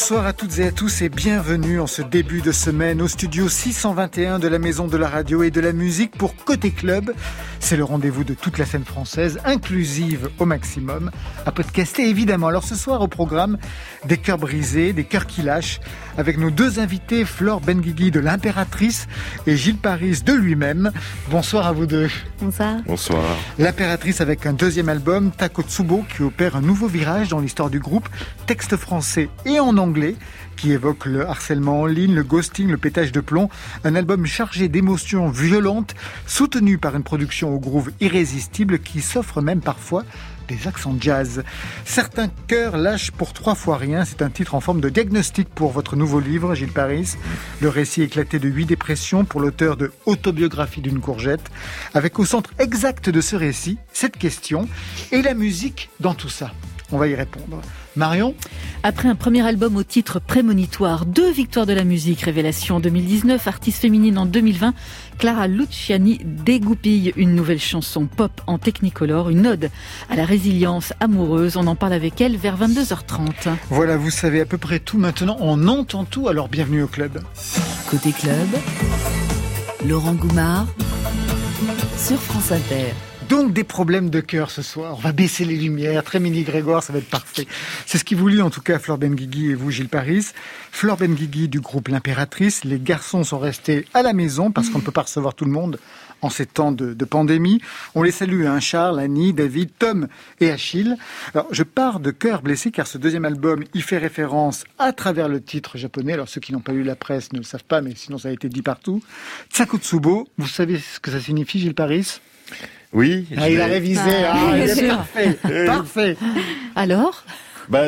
Bonsoir à toutes et à tous et bienvenue en ce début de semaine au studio 621 de la Maison de la Radio et de la Musique pour Côté Club. C'est le rendez-vous de toute la scène française, inclusive au maximum, à podcaster évidemment. Alors ce soir au programme, des cœurs brisés, des cœurs qui lâchent, avec nos deux invités, Flore Benguigui de l'Impératrice et Gilles Paris de lui-même. Bonsoir à vous deux. Bonsoir. Bonsoir. L'Impératrice avec un deuxième album, Takotsubo, qui opère un nouveau virage dans l'histoire du groupe, texte français et en anglais, qui évoque le harcèlement en ligne, le ghosting, le pétage de plomb. Un album chargé d'émotions violentes, soutenu par une production au groove irrésistible qui s'offre même parfois des accents jazz. Certains cœurs lâchent pour trois fois rien. C'est un titre en forme de diagnostic pour votre nouveau livre, Gilles Paris. Le récit éclaté de huit dépressions pour l'auteur de Autobiographie d'une courgette. Avec au centre exact de ce récit, cette question et la musique dans tout ça? On va y répondre. Marion Après un premier album au titre prémonitoire, deux victoires de la musique, Révélation en 2019, Artiste féminine en 2020, Clara Luciani dégoupille une nouvelle chanson pop en technicolor, une ode à la résilience amoureuse. On en parle avec elle vers 22h30. Voilà, vous savez à peu près tout maintenant, on entend tout, alors bienvenue au club. Côté club, Laurent Goumard sur France Inter. Donc des problèmes de cœur ce soir. On va baisser les lumières. Très mini Grégoire, ça va être parfait. C'est ce qui vous lit en tout cas Flore Benguigui et vous Gilles Paris. Flore Benguigui du groupe L'Impératrice. Les garçons sont restés à la maison parce qu'on ne peut pas recevoir tout le monde en ces temps de, pandémie. On les salue, hein, Charles, Annie, David, Tom et Achille. Alors, je pars de cœur blessé car ce deuxième album y fait référence à travers le titre japonais. Alors, ceux qui n'ont pas lu la presse ne le savent pas, mais sinon ça a été dit partout. Tsakotsubo, vous savez ce que ça signifie, Gilles Paris? Oui. ah, il a révisé. Ah, Ah, il bien est parfait. Parfait. Alors? Bah,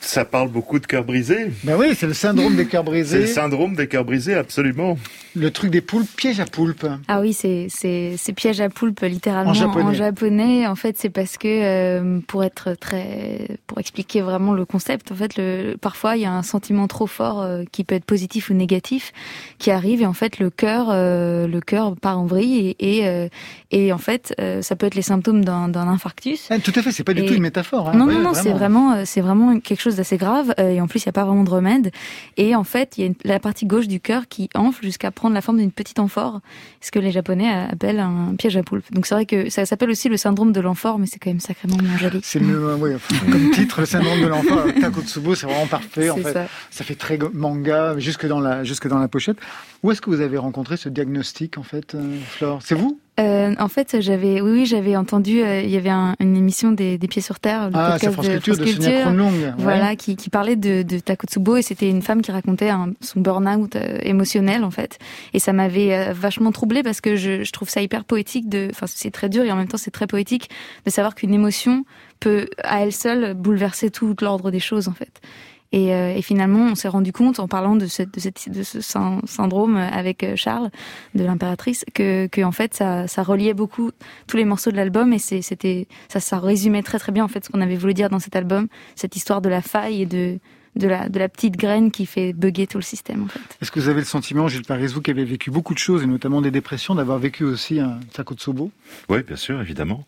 ça parle beaucoup de cœurs brisés. Ben oui, c'est le syndrome des cœurs C'est brisés. le syndrome des cœurs brisés, absolument. Le truc des poulpes, piège à poulpe. Ah oui, c'est c'est c'est piège à poulpe littéralement En japonais. japonais. En fait, c'est parce que euh, pour être très pour expliquer vraiment le concept, en fait, le parfois il y a un sentiment trop fort euh, qui peut être positif ou négatif qui arrive et en fait le cœur euh, le cœur part en vrille et et, euh, et en fait euh, ça peut être les symptômes d'un infarctus. Ah, tout à fait, c'est pas du Et- tout une métaphore. hein. Non, Ouais, non, non, c'est vraiment, c'est vraiment quelque chose d'assez grave. euh, Et en plus, il n'y a pas vraiment de remède. Et en fait, il y a une- la partie gauche du cœur qui enfle jusqu'à prendre la forme d'une petite amphore, ce que les Japonais euh, appellent un piège à poulpe. Donc c'est vrai que ça s'appelle aussi le syndrome de l'amphore, mais c'est quand même sacrément moins joli. C'est mieux, euh, enfin, comme titre, le syndrome de euh, Takotsubo, c'est vraiment parfait. En fait. ça. Ça fait très manga, jusque dans la, jusque dans la pochette. Où est-ce que vous avez rencontré ce diagnostic, en fait, Flore? C'est vous? Euh, en fait, j'avais, oui, oui, j'avais entendu, euh, il y avait un- une émission des, des Pieds sur Terre, le Ah, podcast France de Culture France Culture. Ouais. Voilà, qui, qui parlait de, de Takotsubo et c'était une femme qui racontait un- son burn-out euh, émotionnel en fait. Et ça m'avait euh, vachement troublée parce que je, je trouve ça hyper poétique de, enfin c'est très dur et en même temps c'est très poétique de savoir qu'une émotion peut à elle seule bouleverser tout l'ordre des choses en fait. Et, euh, et finalement, on s'est rendu compte en parlant de, cette, de, cette, de ce syn- syndrome avec euh, Charles, de l'impératrice, que, que en fait ça, ça reliait beaucoup tous les morceaux de l'album et c'était ça, ça résumait très très bien en fait ce qu'on avait voulu dire dans cet album, cette histoire de la faille et de de la, de la petite graine qui fait bugger tout le système en fait. Est-ce que vous avez le sentiment, Gilles Paris, vous qui avez vécu beaucoup de choses, et notamment des dépressions, d'avoir vécu aussi un Takotsubo Oui, bien sûr, évidemment.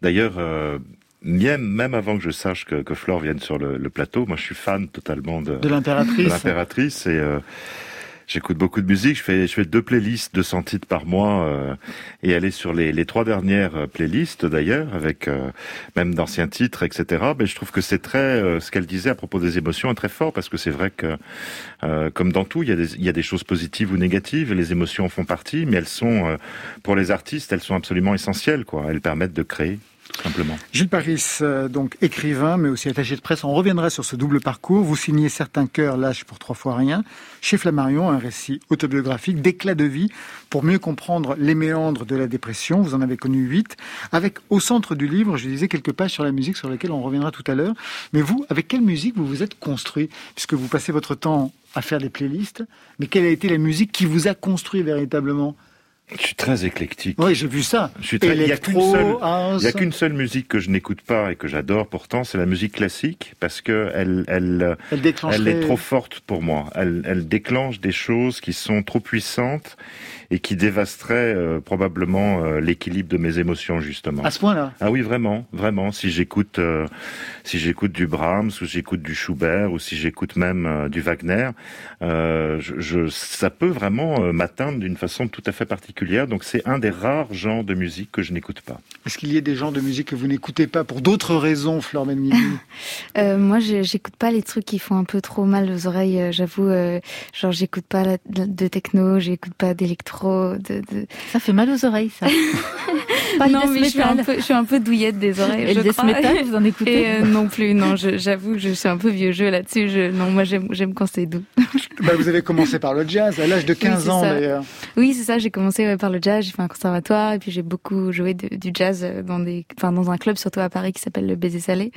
D'ailleurs, euh, même, même avant que je sache que, que Flore vienne sur le, le plateau, moi je suis fan totalement de, de de l'impératrice l'impératrice et euh, j'écoute beaucoup de musique. Je fais, je fais deux playlists de 100 titres par mois euh, et elle est sur les, les trois dernières euh, playlists d'ailleurs, avec euh, même d'anciens titres, etc. Mais je trouve que c'est très, euh, ce qu'elle disait à propos des émotions est très fort parce que c'est vrai que, euh, comme dans tout, il y, a des, il y a des choses positives ou négatives et les émotions en font partie, mais elles sont, euh, pour les artistes, elles sont absolument essentielles. Quoi. Elles permettent de créer, Gilles Paris, euh, donc écrivain, mais aussi attaché de presse. On reviendra sur ce double parcours. Vous signez Certains cœurs lâchent pour trois fois rien. Chez Flammarion, un récit autobiographique d'éclat de vie pour mieux comprendre les méandres de la dépression. Vous en avez connu huit. Avec au centre du livre, je disais quelques pages sur la musique sur lesquelles on reviendra tout à l'heure. Mais vous, avec quelle musique vous vous êtes construit? Puisque vous passez votre temps à faire des playlists. Mais quelle a été la musique qui vous a construit véritablement? Je suis très éclectique. Oui, j'ai vu ça. Je suis très... Il n'y a qu'une seule... musique que je n'écoute pas et que j'adore pourtant, c'est la musique classique parce que elle, elle, elle, est trop forte pour moi. Elle, elle déclenche des choses qui sont trop puissantes et qui dévasterait euh, probablement euh, l'équilibre de mes émotions justement. À ce point-là Ah oui, vraiment, vraiment. Si j'écoute, euh, si j'écoute du Brahms ou j'écoute du Schubert ou si j'écoute même du Wagner, je, je, ça peut vraiment m'atteindre d'une façon tout à fait particulière. Donc c'est un des rares genres de musique que je n'écoute pas. Est-ce qu'il y a des genres de musique que vous n'écoutez pas pour d'autres raisons, Flore euh, Moi, j'écoute pas les trucs qui font un peu trop mal aux oreilles. J'avoue, genre j'écoute pas de techno, j'écoute pas d'électro de, Ça fait mal aux oreilles, ça. non, mais je suis, un peu, je suis un peu douillette des oreilles. Et le metal, vous en écoutez euh, Non plus, non, j'avoue, je, suis un peu vieux jeu là-dessus. Je, non, moi j'aime quand c'est doux. bah, vous avez commencé par le jazz, à l'âge de 15 ans d'ailleurs. Oui, c'est ça, j'ai commencé par le jazz, j'ai fait un conservatoire, et puis j'ai beaucoup joué du jazz dans, des, enfin, dans un club, surtout à Paris, qui s'appelle le Baiser Salé.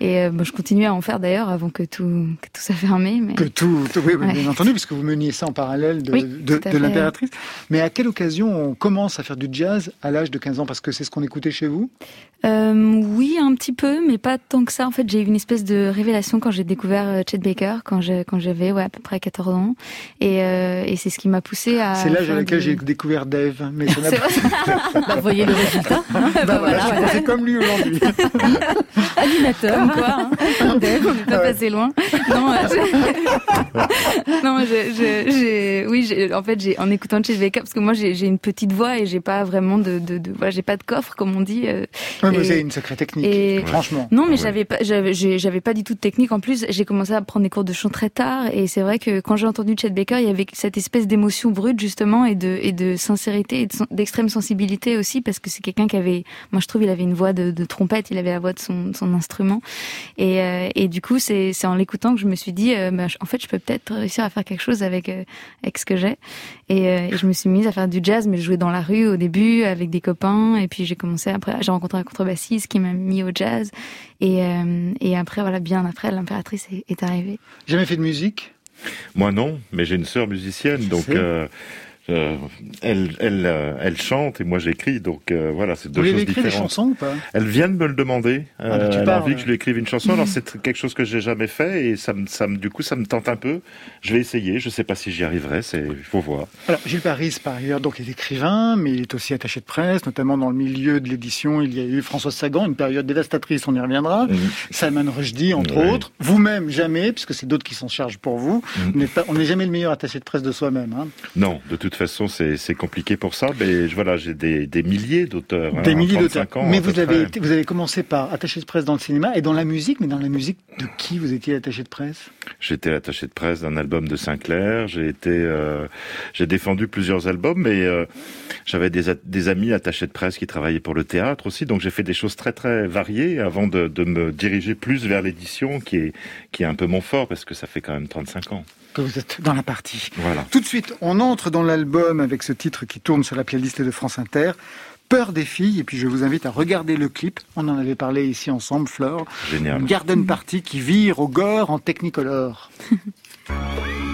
Et euh, je continue à en faire d'ailleurs avant que tout, que tout soit fermé. Mais... Que tout, oui, bien entendu, puisque vous meniez ça en parallèle de, de, de l'impératrice. Mais à quelle occasion on commence à faire du jazz à l'âge de 15 ans? Parce que c'est ce qu'on écoutait chez vous euh, Oui, un petit peu, mais pas tant que ça. En fait, j'ai eu une espèce de révélation quand j'ai découvert euh, Chet Baker, quand j'avais ouais, à peu près 14 ans. Et, euh, et c'est ce qui m'a poussé à... C'est l'âge à laquelle j'ai découvert Dave. Mais ça bah, vous voyez le résultat hein bah, voilà, C'est comme lui aujourd'hui. Animateur. Comme quoi, hein Dave, on n'est pas passé loin. Non, euh, non j'ai... Oui, en fait, en écoutant Chet Baker, parce que moi, j'ai une petite voix et j'ai pas vraiment de, de, de voilà, j'ai pas de coffre comme on dit. Euh, oui, vous avez une sacrée technique, et... franchement. Non, mais j'avais pas, j'avais pas du tout de technique. En plus, j'ai commencé à prendre des cours de chant très tard et c'est vrai que quand j'ai entendu Chet Baker, il y avait cette espèce d'émotion brute justement et de et de sincérité et d'extrême sensibilité aussi parce que c'est quelqu'un qui avait, moi je trouve, il avait une voix de, de trompette, il avait la voix de son, son instrument. Et euh, et du coup c'est c'est en l'écoutant que je me suis dit, euh, bah, en fait, je peux peut-être réussir à faire quelque chose avec avec ce que j'ai. Et, et je me suis mise à faire du jazz, mais je jouais dans la rue au début avec des copains, et puis j'ai commencé après, j'ai rencontré un contrebassiste qui m'a mis au jazz, et, euh, et après voilà, bien après, l'impératrice est, est arrivée. Jamais fait de musique? Moi non, mais j'ai une sœur musicienne, donc. Euh, elle, elle, euh, elle chante et moi j'écris, donc euh, voilà, c'est deux Vous choses différentes. des chansons ou pas? Elle vient de me le demander. Ah, bah, elle a envie que je lui écrive une chanson. Alors c'est quelque chose que j'ai jamais fait et ça me, ça me, du coup ça me tente un peu. Je vais essayer. Je sais pas si j'y arriverai. C'est, il faut voir. Alors Gilles Paris, par ailleurs, donc est écrivain, mais il est aussi attaché de presse, notamment dans le milieu de l'édition. Il y a eu François Sagan, une période dévastatrice. On y reviendra. Mhm. Salman Rushdie, entre autres. Vous-même jamais, puisque c'est d'autres qui s'en chargent pour vous. Mhm. On n'est jamais le meilleur attaché de presse de soi-même. Hein. Non, de toute façon, c'est compliqué pour ça. Mais voilà, j'ai des, des, milliers d'auteurs. Des milliers hein, d'auteurs. Mais vous avez, vous avez commencé par attaché de presse dans le cinéma et dans la musique. Mais dans la musique, de qui vous étiez attaché de presse? J'étais attaché de presse d'un album de Sinclair. J'ai été, euh, j'ai défendu plusieurs albums, mais euh, j'avais des, des amis attachés de presse qui travaillaient pour le théâtre aussi. Donc j'ai fait des choses très très variées avant de, de me diriger plus vers l'édition, qui est qui est un peu mon fort parce que ça fait quand même 35 ans que vous êtes dans la partie. Voilà. Tout de suite, on entre dans l'album avec ce titre qui tourne sur la playlist de France Inter. Peur des filles, et puis je vous invite à regarder le clip. On en avait parlé ici ensemble, Flore. Génial. Une garden party qui vire au gore en technicolor.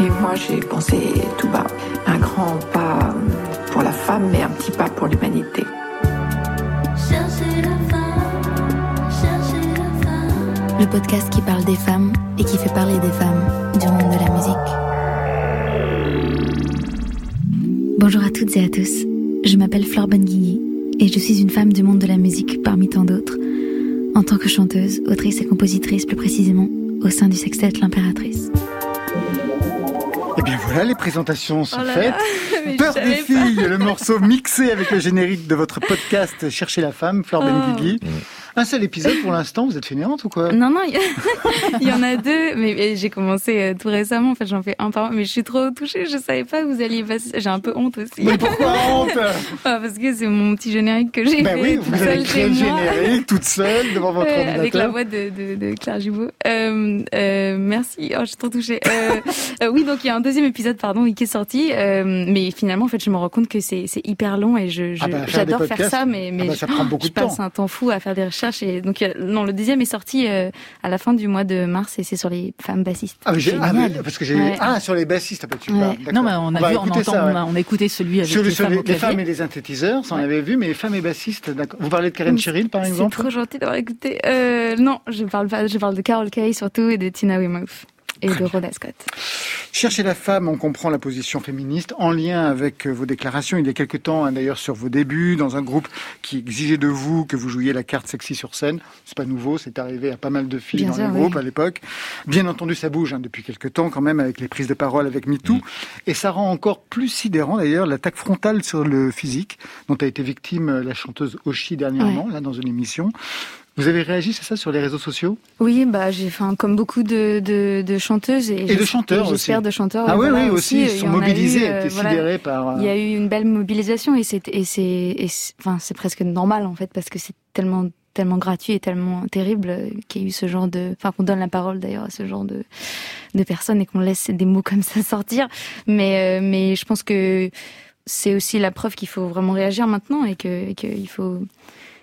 Et moi, j'ai pensé tout bas, un grand pas pour la femme, mais un petit pas pour l'humanité. Le podcast qui parle des femmes et qui fait parler des femmes du monde de la musique. Bonjour à toutes et à tous. Je m'appelle Flore Benguigui et je suis une femme du monde de la musique parmi tant d'autres, en tant que chanteuse, autrice et compositrice plus précisément, au sein du sextet L'Impératrice. Eh bien voilà, les présentations sont oh faites. Peur des filles, le morceau mixé avec le générique de votre podcast Chercher la femme, Flore oh. Benguigui. Un seul épisode pour l'instant, vous êtes fainéante ou quoi? Non, non, il y, en a deux, mais j'ai commencé euh, tout récemment, en fait j'en fais un par mois, mais je suis trop touchée, je savais pas que vous alliez passer, j'ai un peu honte aussi. Mais pourquoi honte? Ah, Parce que c'est mon petit générique que j'ai ben fait oui, vous avez créé le générique toute seule devant votre ordinateur. Avec la voix de, de, de Claire Gibault. Euh, euh, merci, oh, je suis trop touchée. Euh, euh, oui, donc il y a un deuxième épisode, pardon, qui est sorti, mais finalement, en fait, je me rends compte que c'est hyper long et je, ah ben, j'adore faire ça, mais, mais ah ben, ça prend beaucoup je passe un temps fou à faire des recherches et donc non, le deuxième est sorti euh, à la fin du mois de mars et c'est sur les femmes bassistes. Ah, mais ah parce que j'ai ah sur les bassistes, ah, tu ouais. Non, mais on a vu, on, entend, ça, on, a, on, a, écouté celui avec sur les, femmes, les, femmes et les synthétiseurs, ça on avait vu, mais les femmes et bassistes, Vous parlez de Karen Cheryl par exemple C'est trop gentil d'avoir écouté. Euh, non, je parle pas, je parle de Carol Kay surtout et de Tina Weymouth et de Rhoda Scott. Chercher la femme, on comprend la position féministe en lien avec euh, vos déclarations il y a quelque temps, hein, d'ailleurs sur vos débuts, dans un groupe qui exigeait de vous que vous jouiez la carte sexy sur scène. C'est pas nouveau, c'est arrivé à pas mal de filles dans le groupe à l'époque. Bien entendu, ça bouge hein, depuis quelque temps quand même avec les prises de parole avec MeToo. Mm. Et ça rend encore plus sidérant d'ailleurs l'attaque frontale sur le physique dont a été victime euh, la chanteuse Oshi dernièrement, là dans une émission. Vous avez réagi, c'est ça, sur les réseaux sociaux? Oui, bah j'ai, enfin, comme beaucoup de, de, de chanteuses et, et de chanteurs aussi. de chanteurs. Ah oui, oui, aussi, ils sont mobilisés, euh, sidérés par. Euh, il y a eu une belle mobilisation et c'est, et c'est, enfin, c'est presque normal en fait parce que c'est tellement tellement gratuit et tellement terrible qu'il y ait eu ce genre de, enfin qu'on donne la parole d'ailleurs à ce genre de de personnes et qu'on laisse des mots comme ça sortir. Mais euh, mais je pense que c'est aussi la preuve qu'il faut vraiment réagir maintenant et que qu'il faut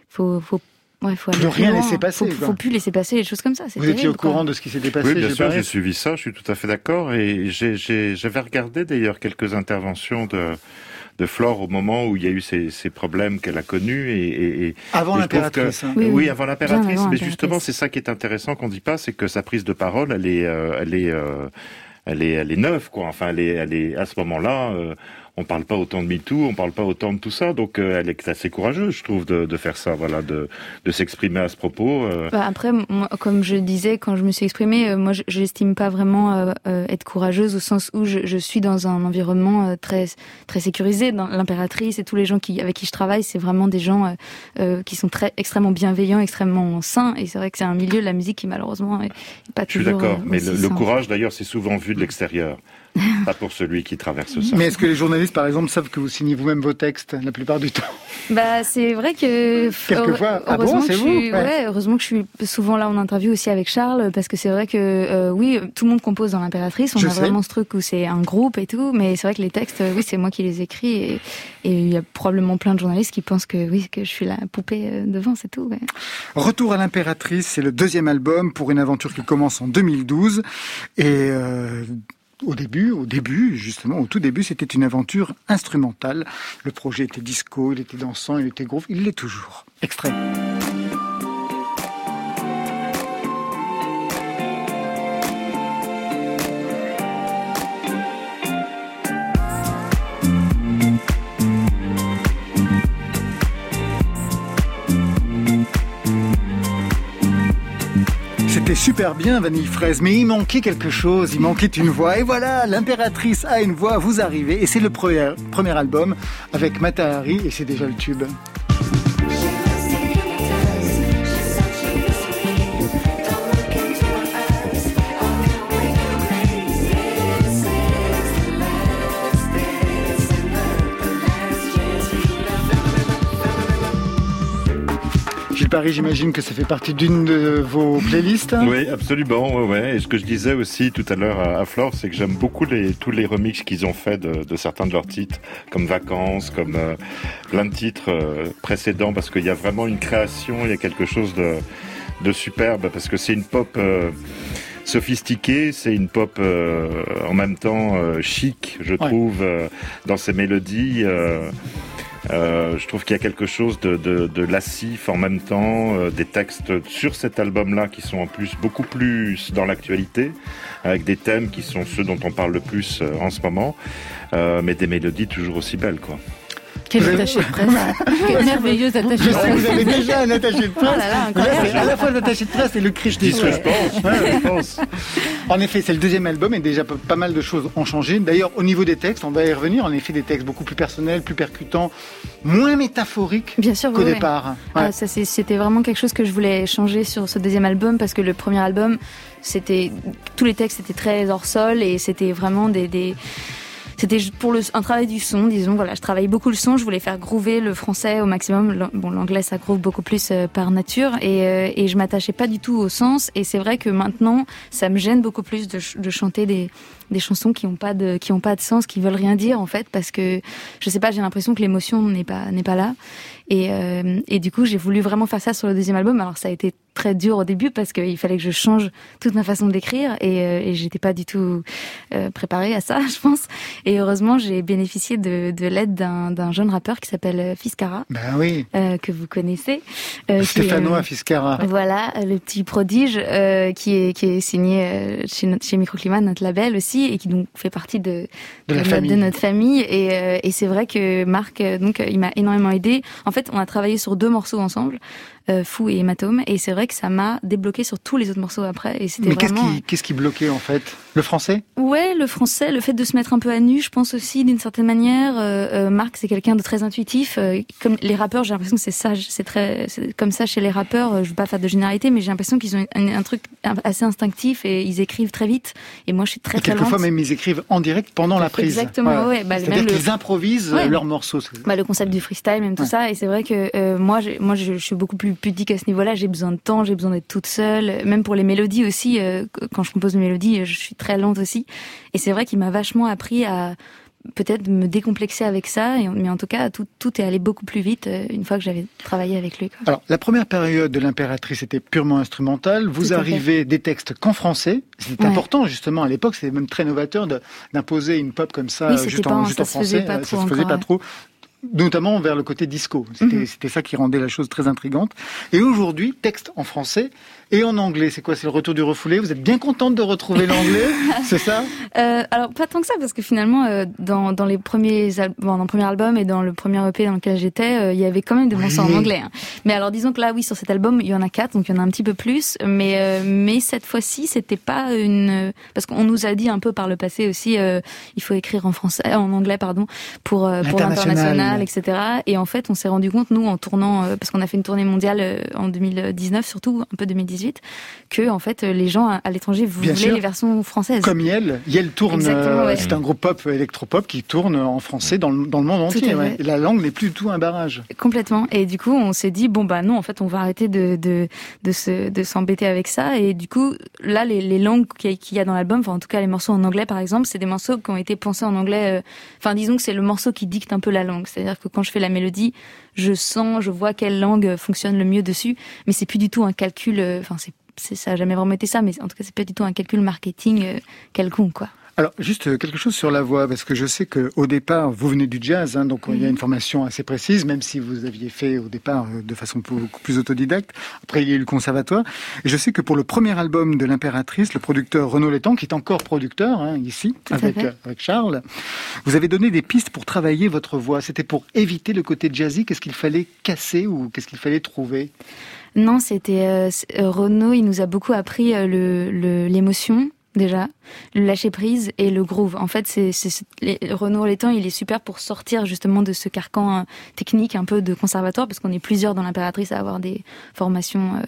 faut faut Ouais, faut ne rien laisser passer. Faut, faut plus laisser passer les choses comme ça. Vous étiez au courant de ce qui s'était passé Oui, bien sûr, j'ai suivi ça. Je suis tout à fait d'accord. Et j'avais regardé d'ailleurs quelques interventions de de Flore au moment où il y a eu ces, ces problèmes qu'elle a connus et, et avant l'impératrice. Hein. Oui, avant l'impératrice. Mais justement, c'est ça qui est intéressant qu'on dit pas, c'est que sa prise de parole, elle est, euh, elle est, euh, elle est, elle est neuve, quoi. Enfin, elle est, elle est à ce moment-là. Euh, on parle pas autant de MeToo, on parle pas autant de tout ça. Donc euh, elle est assez courageuse, je trouve, de, de faire ça, voilà, de, de s'exprimer à ce propos. Euh. Bah après, moi, comme je disais quand je me suis exprimée, euh, moi, j'estime pas vraiment être courageuse au sens où je, je suis dans un environnement très très sécurisé. L'impératrice et tous les gens qui avec qui je travaille, c'est vraiment des gens qui sont très extrêmement bienveillants, extrêmement sains. Et c'est vrai que c'est un milieu de la musique qui malheureusement est pas toujours. Je suis d'accord, mais le, le courage d'ailleurs, c'est souvent vu de l'extérieur. pas pour celui qui traverse ça. Mais est-ce que les journalistes, par exemple, savent que vous signez vous-même vos textes la plupart du temps? Bah, c'est vrai que quelquefois. Ah bon, c'est vous ouais. heureusement que je suis souvent là en interview aussi avec Charles, parce que c'est vrai que euh, oui, tout le monde compose dans l'impératrice. On a vraiment ce truc où c'est un groupe et tout, mais c'est vrai que les textes, oui, c'est moi qui les écris et il y a probablement plein de journalistes qui pensent que oui, que je suis la poupée euh, devant, c'est tout. Retour à l'impératrice, c'est le deuxième album pour une aventure qui commence en 2012 et euh, au début, au début, justement, au tout début, c'était une aventure instrumentale. Le projet était disco, il était dansant, il était groove, il l'est toujours. Extrait. C'était super bien, Vanille Fraise, mais il manquait quelque chose, il manquait une voix. Et voilà, l'impératrice a une voix, vous arrivez. Et c'est le premier, premier album avec Matahari, et c'est déjà le tube. Paris, j'imagine que ça fait partie d'une de vos playlists. Oui, absolument. Ouais, Et ce que je disais aussi tout à l'heure à, Flore, c'est que j'aime beaucoup les, tous les remixes qu'ils ont fait de, certains de leurs titres, comme Vacances, comme euh, plein de titres euh, précédents, parce qu'il y a vraiment une création, il y a quelque chose de, de superbe, parce que c'est une pop. Euh, sophistiquée, c'est une pop en même temps chic, je trouve, dans ses mélodies. Euh, je trouve qu'il y a quelque chose de, de, lassif en même temps, euh, des textes sur cet album-là qui sont en plus beaucoup plus dans l'actualité, avec des thèmes qui sont ceux dont on parle le plus euh, en ce moment, mais des mélodies toujours aussi belles, quoi. Quel attaché de presse Quel merveilleux attaché de presse Vous avez déjà un attaché de presse. Oh là à la fois l'attaché de presse et le cri, je dis ce que je pense. Ouais, je pense. En effet, c'est le deuxième album et déjà pas mal de choses ont changé. D'ailleurs, au niveau des textes, on va y revenir. En effet, des textes beaucoup plus personnels, plus percutants, moins métaphoriques qu'au départ. Ah, ça, c'était vraiment quelque chose que je voulais changer sur ce deuxième album parce que le premier album, c'était tous les textes étaient très hors sol et c'était vraiment des, des c'était pour le, un travail du son, disons. Voilà, je travaille beaucoup le son. Je voulais faire groover le français au maximum. Bon, l'anglais ça groove beaucoup plus euh, par nature et, euh, et je m'attachais pas du tout au sens. Et c'est vrai que maintenant, ça me gêne beaucoup plus de, de chanter des des chansons qui ont pas de qui ont pas de sens, qui veulent rien dire en fait, parce que je sais pas, j'ai l'impression que l'émotion n'est pas n'est pas là. Et, euh, et du coup, j'ai voulu vraiment faire ça sur le deuxième album. Alors ça a été très dur au début parce qu'il fallait que je change toute ma façon d'écrire et, euh, et j'étais pas du tout euh, préparée à ça, je pense. Et heureusement, j'ai bénéficié de, de l'aide d'un jeune rappeur qui s'appelle Fiscara, ben oui. euh, que vous connaissez. Euh, Stéphanois Fiscara. Voilà, le petit prodige qui est qui est signé chez chez Microclimat, notre label aussi, et qui donc fait partie de de, de notre famille. Et, et c'est vrai que Marc, donc, il m'a énormément aidé. En fait, on a travaillé sur deux morceaux ensemble, euh, Fou et Hématome, et c'est vrai que ça m'a débloqué sur tous les autres morceaux après. Et c'était Mais qu'est-ce qui, qu'est-ce qui bloquait en fait? Le français? Ouais, le français, le fait de se mettre un peu à nu, je pense aussi d'une certaine manière. Euh, euh Marc, c'est quelqu'un de très intuitif. Comme les rappeurs, j'ai l'impression que c'est ça, c'est très, c'est comme ça chez les rappeurs. Je veux pas faire de généralité, mais j'ai l'impression qu'ils ont un, truc assez instinctif et ils écrivent très vite. Et moi, je suis très et Quelquefois même ils écrivent en direct pendant la prise. Exactement, ouais. Bah, C'est-à-dire qu'ils improvisent leurs morceaux. Bah, le concept du freestyle, même tout ça. Et c'est vrai que euh, moi, moi, je, je, suis beaucoup plus pudique à ce niveau-là. J'ai besoin de temps, j'ai besoin d'être toute seule. Même pour les mélodies aussi, euh, quand je compose une mélodie, je suis très lente aussi. Et c'est vrai qu'il m'a vachement appris à peut-être me décomplexer avec ça, mais en tout cas, tout, tout est allé beaucoup plus vite euh, une fois que j'avais travaillé avec lui. Alors, la première période de l'impératrice était purement instrumentale. Vous arrivez des textes qu'en français. C'était important, justement, à l'époque, c'était même très novateur d'imposer une pop comme ça, juste, en, juste en français. Pas ça se faisait pas trop notamment vers le côté disco. C'était Mhm. c'était ça qui rendait la chose très intrigante. Et aujourd'hui, texte en français et en anglais. C'est quoi C'est le retour du refoulé? Vous êtes bien contente de retrouver l'anglais? C'est ça? Euh, alors pas tant que ça parce que finalement euh, dans, dans les premiers bon, dans le premier album et dans le premier EP dans lequel j'étais euh, il y avait quand même des morceaux Oui. en anglais hein. mais alors disons que là oui sur cet album il y en a quatre donc il y en a un petit peu plus mais euh, mais cette fois-ci c'était pas une parce qu'on nous a dit un peu par le passé aussi euh, il faut écrire en français en anglais pardon pour euh, pour L'international. etc et en fait on s'est rendu compte nous en tournant euh, parce qu'on a fait une tournée mondiale en 2019 surtout un peu 2018 que en fait les gens à, l'étranger voulaient sûr. les versions françaises Comme Yel. Yel tourne, ouais. c'est un groupe pop électropop qui tourne en français dans le, dans le monde entier. ouais. La langue n'est plus du tout un barrage. Complètement. Et du coup, on s'est dit bon bah non, en fait, on va arrêter de de de se de s'embêter avec ça. Et du coup, là, les, les langues qu'il y a- qu'il y a dans l'album, enfin en tout cas les morceaux en anglais par exemple, c'est des morceaux qui ont été pensés en anglais. euh, Enfin, disons que c'est le morceau qui dicte un peu la langue. C'est-à-dire que quand je fais la mélodie, je sens, je vois quelle langue fonctionne le mieux dessus. Mais c'est plus du tout un calcul. euh, Enfin, c'est ça a jamais vraiment été ça, mais en tout cas, c'est pas du tout un calcul marketing euh, quelconque, quoi. Alors, juste euh, quelque chose sur la voix, parce que je sais que au départ, vous venez du jazz, hein, donc il y a une formation assez précise, même si vous aviez fait au départ euh, de façon beaucoup plus autodidacte. Après, il y a eu le conservatoire. Et je sais que pour le premier album de l'impératrice, le producteur Renaud Létang, qui est encore producteur hein, ici, avec, euh, avec Charles, vous avez donné des pistes pour travailler votre voix. C'était pour éviter le côté jazzy. Qu'est-ce qu'il fallait casser ou qu'est-ce qu'il fallait trouver? Non, c'était euh, Renaud. Il nous a beaucoup appris euh, le le- l'émotion déjà, le lâcher prise et le groove. En fait, c'est les- Renaud Létang, il est super pour sortir justement de ce carcan euh, technique un peu de conservatoire, parce qu'on est plusieurs dans l'impératrice à avoir des formations euh,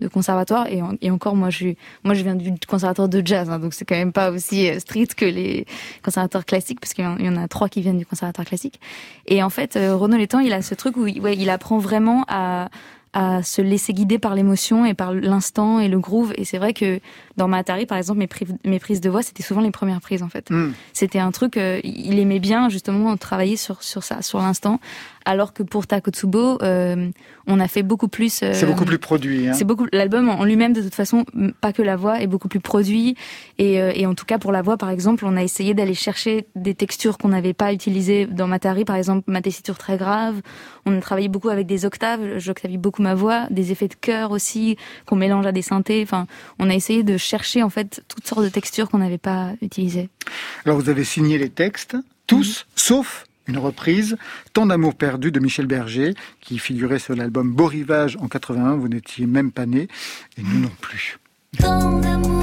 de conservatoire. Et, en- et encore, moi, je moi, je viens du conservatoire de jazz, hein, donc c'est quand même pas aussi euh, strict que les conservatoires classiques, parce qu'il y en- a trois qui viennent du conservatoire classique. Et en fait, euh, Renaud Létang, il a ce truc où il apprend vraiment à à se laisser guider par l'émotion et par l'instant et le groove. Et c'est vrai que dans Matari, par exemple, mes, pri- mes prises de voix, c'était souvent les premières prises, en fait. Hmm. C'était un truc, euh, il aimait bien, justement, travailler sur, sur ça, sur l'instant. Alors que pour Takotsubo, euh, on a fait beaucoup plus... euh, C'est beaucoup plus produit. Hein. c'est beaucoup l'album en lui-même de toute façon, pas que la voix est beaucoup plus produit et, et en tout cas pour la voix par exemple, on a essayé d'aller chercher des textures qu'on n'avait pas utilisées dans Matari par exemple, ma tessiture très grave. On a travaillé beaucoup avec des octaves, j'octavie beaucoup ma voix, des effets de chœur aussi qu'on mélange à des synthés. Enfin, on a essayé de chercher en fait toutes sortes de textures qu'on n'avait pas utilisées. Alors vous avez signé les textes, tous, Mhm. sauf une reprise, Tant d'amour perdu de Michel Berger, qui figurait sur l'album Beau Rivage en 81, vous n'étiez même pas né, et nous non plus. Tant d'amour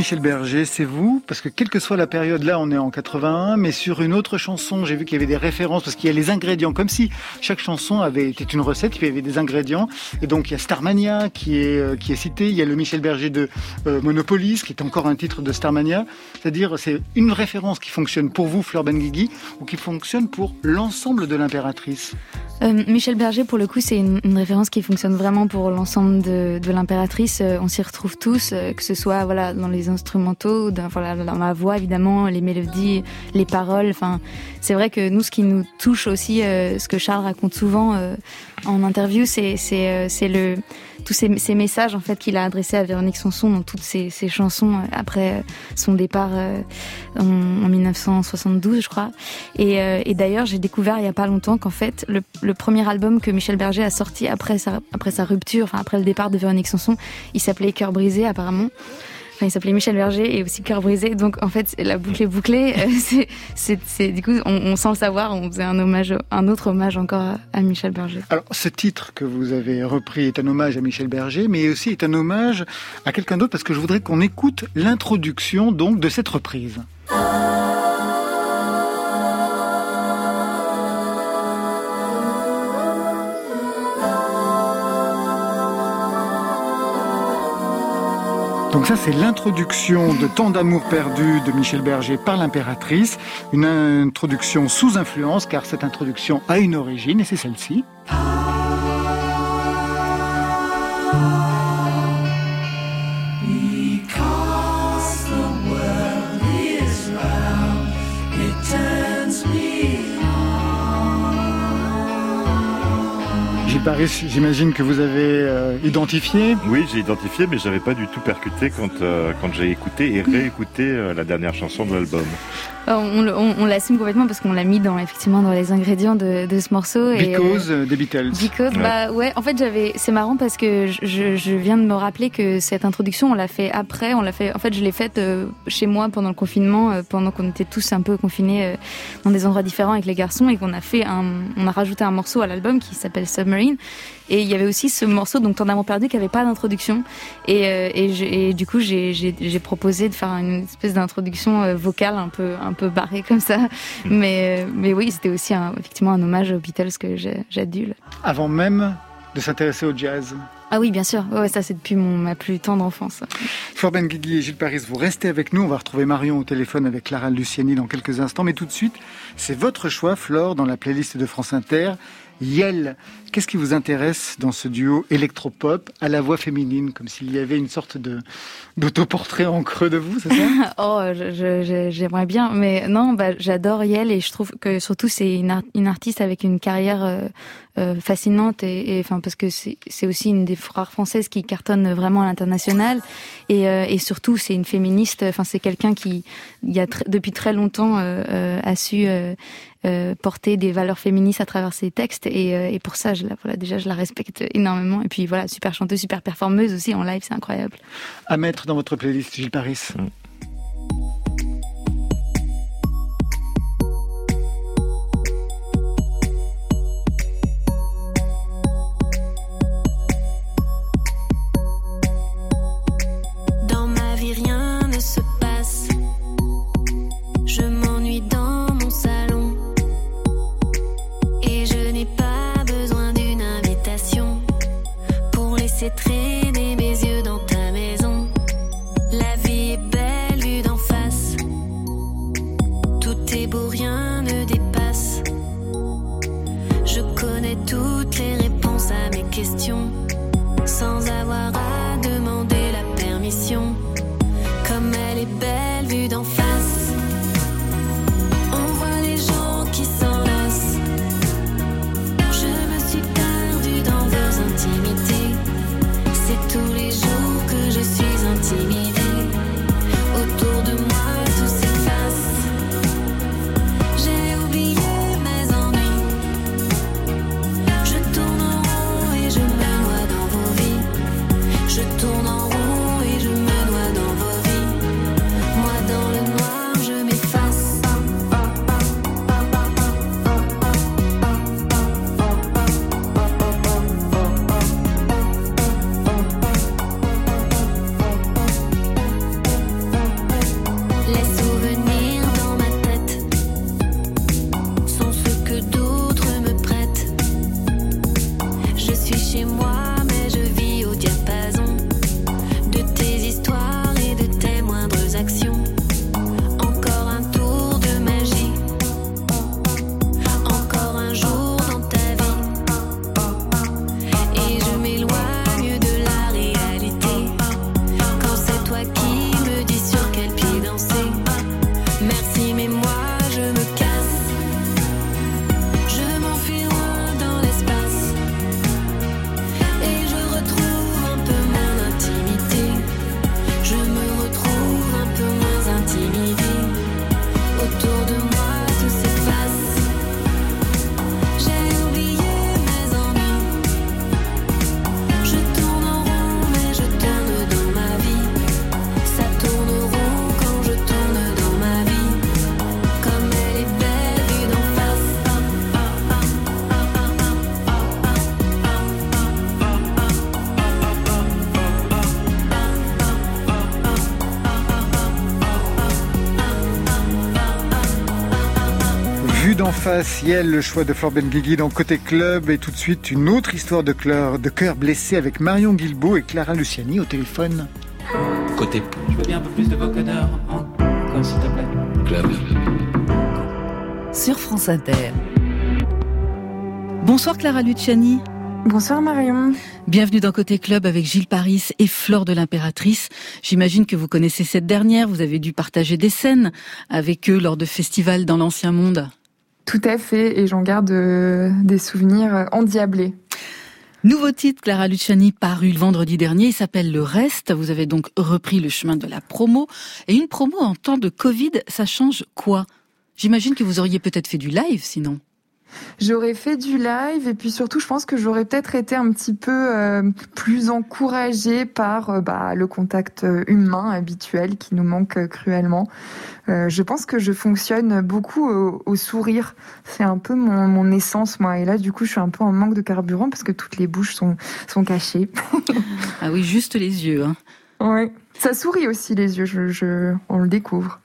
Michel Berger, c'est vous Parce que quelle que soit la période, là on est en 81, mais sur une autre chanson, j'ai vu qu'il y avait des références, parce qu'il y a les ingrédients, comme si chaque chanson avait été une recette, il y avait des ingrédients. Et donc il y a Starmania qui est, euh, qui est cité, il y a le Michel Berger de euh, Monopolis, qui est encore un titre de Starmania. C'est-à-dire c'est une référence qui fonctionne pour vous, Fleur Benguigui, ou qui fonctionne pour l'ensemble de l'impératrice. Euh, Michel Berger, pour le coup, c'est une, référence qui fonctionne vraiment pour l'ensemble de, de l'impératrice. Euh, on s'y retrouve tous, que ce soit voilà dans les instrumentaux, dans, la voix évidemment, les mélodies, les paroles. Enfin, c'est vrai que nous, ce qui nous touche aussi, euh, ce que Charles raconte souvent euh, en interview, c'est euh, le tous ces, messages en fait qu'il a adressés à Véronique Sanson dans toutes ses, chansons après son départ en, en 1972, je crois. Et, d'ailleurs, j'ai découvert il y a pas longtemps qu'en fait, le, premier album que Michel Berger a sorti après sa, après sa rupture, enfin après le départ de Véronique Sanson, il s'appelait Cœur brisé apparemment. Il s'appelait Michel Berger et aussi Cœur brisé. Donc en fait, la boucle est bouclée. Euh, c'est, du coup, on, on, sans le savoir, on faisait un hommage, un autre hommage encore à, Michel Berger. Alors, ce titre que vous avez repris est un hommage à Michel Berger, mais aussi est un hommage à quelqu'un d'autre, parce que je voudrais qu'on écoute l'introduction de cette reprise. Donc ça, c'est l'introduction de Tant d'amour perdu de Michel Berger par l'impératrice. Une introduction sous influence, car cette introduction a une origine, et c'est celle-ci. Paris, j'imagine que vous avez euh, identifié. Oui, j'ai identifié, mais j'avais pas du tout percuté quand, euh, quand j'ai écouté et réécouté euh, la dernière chanson de l'album. On, on, on l'assume complètement parce qu'on l'a mis dans effectivement dans les ingrédients de, de ce morceau. Because et, des Beatles. Because, ouais. bah ouais. En fait, j'avais. C'est marrant parce que je, je, viens de me rappeler que cette introduction, on l'a fait après. On l'a fait. En fait, je l'ai faite chez moi pendant le confinement, pendant qu'on était tous un peu confinés dans des endroits différents avec les garçons et qu'on a fait un. On a rajouté un morceau à l'album qui s'appelle Submarine. Et il y avait aussi ce morceau, donc as perdu, qui avait pas d'introduction. Et, euh, et, et, du coup, j'ai proposé de faire une espèce d'introduction euh, vocale un peu, un peu barrée comme ça. Mm. Mais, euh, mais oui, c'était aussi un, effectivement un hommage aux Beatles que j'adule. Avant même de s'intéresser au jazz ah oui, bien sûr. Ouais, ça, c'est depuis mon, ma plus tendre enfance. Florben Guigui et Gilles Paris, vous restez avec nous. On va retrouver Marion au téléphone avec Clara Luciani dans quelques instants. Mais tout de suite, c'est votre choix, Flore, dans la playlist de France Inter. Yel. Qu'est-ce qui vous intéresse dans ce duo électropop à la voix féminine, comme s'il y avait une sorte de d'autoportrait en creux de vous, c'est ça? Oh, j'aimerais bien, mais non, bah, j'adore Yel et je trouve que surtout c'est une, une, artiste avec une carrière euh, euh, fascinante et, enfin parce que c'est aussi une des rares françaises qui cartonne vraiment à l'international et, euh, et surtout c'est une féministe. Enfin c'est quelqu'un qui il y a depuis très longtemps a su euh, porter des valeurs féministes à travers ses textes. Et, euh, et pour ça je la, voilà déjà je la respecte énormément. Et puis voilà super chanteuse super performeuse aussi en live c'est incroyable. À mettre dans votre playlist Gilles Paris. Mm. Le choix de Flor Benguigui dans Côté Club et tout de suite une autre histoire de cœur, de cœur blessé avec Marion Guilbault et Clara Luciani au téléphone. Côté. Je veux bien un peu plus de vocodeur encore s'il te plaît. Club. Sur France Inter. Bonsoir Clara Luciani. Bonsoir Marion. Bienvenue dans Côté Club avec Gilles Paris et Flore de l'Impératrice. J'imagine que vous connaissez cette dernière, vous avez dû partager des scènes avec eux lors de festivals dans l'Ancien Monde. Tout à fait, et j'en garde euh, des souvenirs endiablés. Nouveau titre, Clara Luciani, paru le vendredi dernier, il s'appelle Le Reste. Vous avez donc repris le chemin de la promo. Et une promo en temps de Covid, ça change quoi? J'imagine que vous auriez peut-être fait du live sinon. J'aurais fait du live et puis surtout, je pense que j'aurais peut-être été un petit peu euh, plus encouragée par euh, bah, le contact euh, humain habituel qui nous manque cruellement. je pense que je fonctionne beaucoup au, sourire. C'est un peu mon, mon, essence, moi. Et là, du coup, je suis un peu en manque de carburant parce que toutes les bouches sont, sont cachées. ah oui, juste les yeux. Hein. Oui. Ça sourit aussi les yeux, je, je, on le découvre.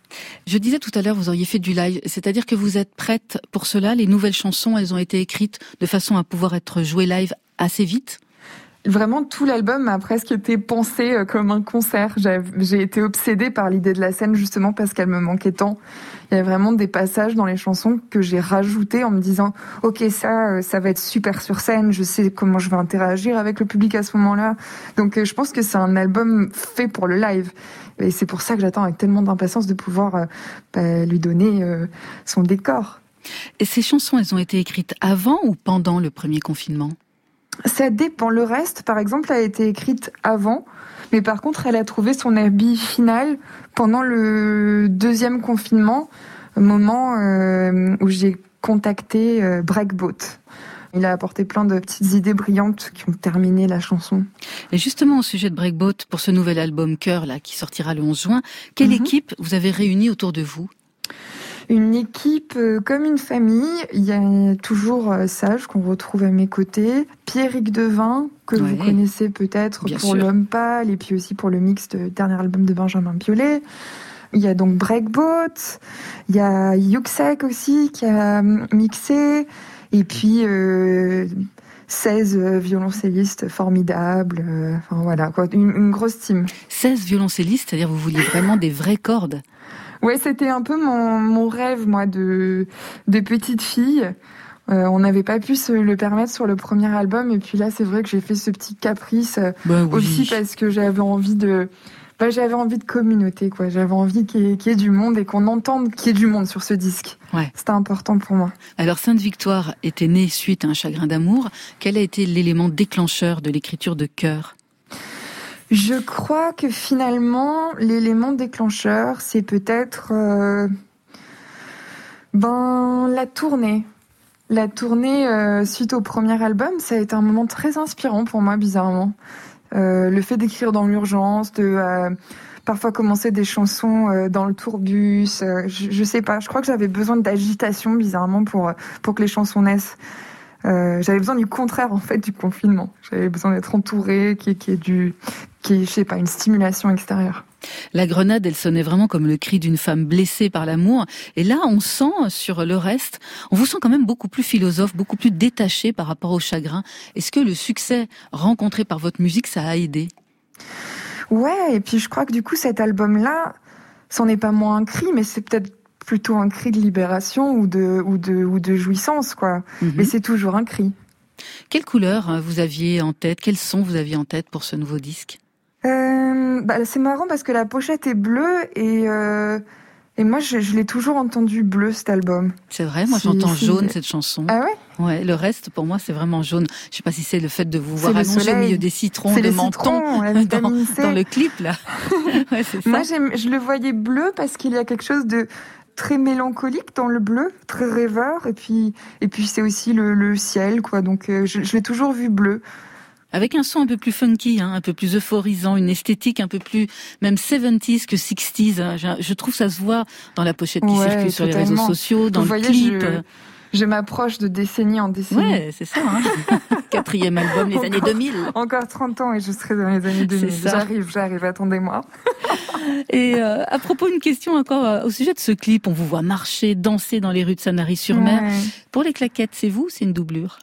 Je disais tout à l'heure, vous auriez fait du live, c'est-à-dire que vous êtes prête pour cela. Les nouvelles chansons, elles ont été écrites de façon à pouvoir être jouées live assez vite Vraiment, tout l'album a presque été pensé euh, comme un concert. J'ai été obsédée par l'idée de la scène justement parce qu'elle me manquait tant. Il y a vraiment des passages dans les chansons que j'ai rajoutés en me disant ok ça euh, ça va être super sur scène. Je sais comment je vais interagir avec le public à ce moment-là. Donc euh, je pense que c'est un album fait pour le live. Et c'est pour ça que j'attends avec tellement d'impatience de pouvoir bah, lui donner son décor. Et ces chansons, elles ont été écrites avant ou pendant le premier confinement? Ça dépend. Le reste, par exemple, a été écrite avant, mais par contre, elle a trouvé son habit final pendant le deuxième confinement, moment euh, où j'ai contacté euh, Breakboat. Il a apporté plein de petites idées brillantes qui ont terminé la chanson. Et justement, au sujet de Breakboat, pour ce nouvel album Cœur, là, qui sortira le 11 juin, quelle mhm. équipe vous avez réunie autour de vous? Une équipe euh, comme une famille. Il y a toujours euh, Sage qu'on retrouve à mes côtés, Pierrick Devin que vous connaissez peut-être pour L'homme pâle et puis aussi pour le mix de dernier album de Benjamin Biolay. Il y a donc Breakboat, il y a Yuxek aussi qui a euh, mixé et puis 16 violoncellistes formidables. enfin voilà, quoi, une, une grosse team. 16 violoncellistes, c'est-à-dire vous vouliez vraiment des vraies cordes Ouais, c'était un peu mon, mon rêve, moi, de, de petite fille. Euh, on n'avait pas pu se le permettre sur le premier album, et puis là, c'est vrai que j'ai fait ce petit caprice euh, bah aussi parce que j'avais envie de, bah, j'avais envie de communauté, quoi. J'avais envie qu'il y, ait du monde et qu'on entende qu'il y ait du monde sur ce disque. Ouais. C'était important pour moi. Alors, Sainte Victoire était née suite à un chagrin d'amour. Quel a été l'élément déclencheur de l'écriture de cœur je crois que finalement, l'élément déclencheur, c'est peut-être euh, ben la tournée. La tournée euh, suite au premier album, ça a été un moment très inspirant pour moi, bizarrement. Euh, le fait d'écrire dans l'urgence, de parfois commencer des chansons dans le tourbus, je, je, sais pas. Je crois que j'avais besoin d'agitation, bizarrement, pour pour que les chansons naissent. J'avais besoin du contraire en fait du confinement. J'avais besoin d'être entourée, qui est du, qui je sais pas, une stimulation extérieure. La grenade, elle sonnait vraiment comme le cri d'une femme blessée par l'amour. Et là, on sent sur le reste, on vous sent quand même beaucoup plus philosophe, beaucoup plus détaché par rapport au chagrin. Est-ce que le succès rencontré par votre musique, ça a aidé? Ouais, et puis je crois que du coup, cet album-là, c'en est pas moins un cri, mais c'est peut-être plutôt un cri de libération ou de, ou de, ou de jouissance, quoi. Mhm. Mais c'est toujours un cri. Quelle couleur hein, vous aviez en tête Quel son vous aviez en tête pour ce nouveau disque? Euh, bah, C'est marrant parce que la pochette est bleue et, euh, et moi je, l'ai toujours entendu bleu cet album. C'est vrai, moi j'entends jaune cette chanson. Ah ouais? Ouais, le reste pour moi c'est vraiment jaune. Je sais pas si c'est le fait de vous voir allongé au milieu des citrons de menton dans, dans, le clip là. ouais, ça. Moi je le voyais bleu parce qu'il y a quelque chose de très mélancolique dans le bleu, très rêveur, et puis et puis c'est aussi le, ciel, quoi. Donc euh, je, l'ai toujours vu bleu. Avec un son un peu plus funky, hein, un peu plus euphorisant, une esthétique un peu plus même 70s que 60s. Hein. Je, trouve ça se voit dans la pochette qui circule sur les réseaux sociaux, dans le clip. Je m'approche de décennie en décennie. Ouais, c'est ça. Hein. Quatrième album, les années 2000. Encore 30 ans et je serai dans les années 2000. J'arrive, j'arrive, attendez-moi. et euh, à propos, une question encore euh, au sujet de ce clip. On vous voit marcher, danser dans les rues de Sanary-sur-Mer. Pour les claquettes, c'est vous c'est une doublure?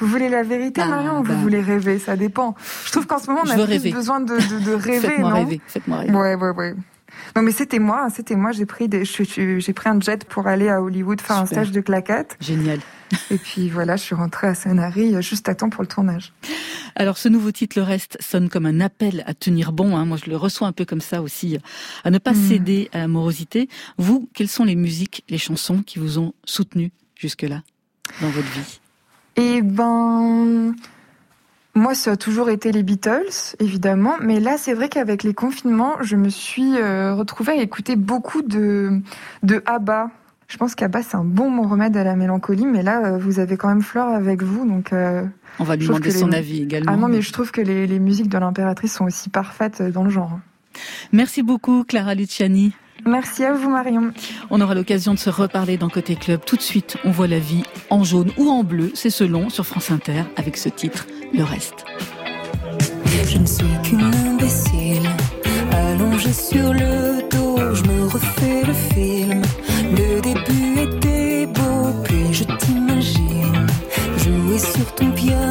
Vous voulez la vérité, ah, Marion, ou vous bah. voulez rêver? Ça dépend. Je trouve qu'en ce moment, on a plus besoin de, de, de rêver, Faites-moi rêver. Faites-moi rêver. Ouais, ouais, ouais. Non, mais c'était moi, c'était moi. J'ai pris des, j'ai pris un jet pour aller à Hollywood faire un stage de claquettes. Génial. Et puis voilà, je suis rentrée à Sanary juste à temps pour le tournage. Alors ce nouveau titre, Le Reste, sonne comme un appel à tenir bon. Hein. Moi, je le reçois un peu comme ça aussi, à ne pas hmm. céder à l'amorosité. Vous, quelles sont les musiques, les chansons qui vous ont soutenu jusque-là dans votre vie? Eh ben, Moi, ça a toujours été les Beatles, évidemment. Mais là, c'est vrai qu'avec les confinements, je me suis euh, retrouvée à écouter beaucoup de, de ABBA. Je pense qu'ABBA, c'est un bon remède à la mélancolie. Mais là, euh, vous avez quand même Flore avec vous. Donc, euh, On va lui demander son avis également. Ah non, mais je trouve que les, les musiques de l'impératrice sont aussi parfaites dans le genre. Merci beaucoup, Clara Luciani. Merci à vous Marion. On aura l'occasion de se reparler dans Côté Club. Tout de suite, on voit la vie en jaune ou en bleu, c'est selon, sur France Inter, avec ce titre, Le Reste. Je ne suis qu'une imbécile, allongée sur le dos, je me refais le film. Le début était beau, puis je t'imagine jouer sur ton piano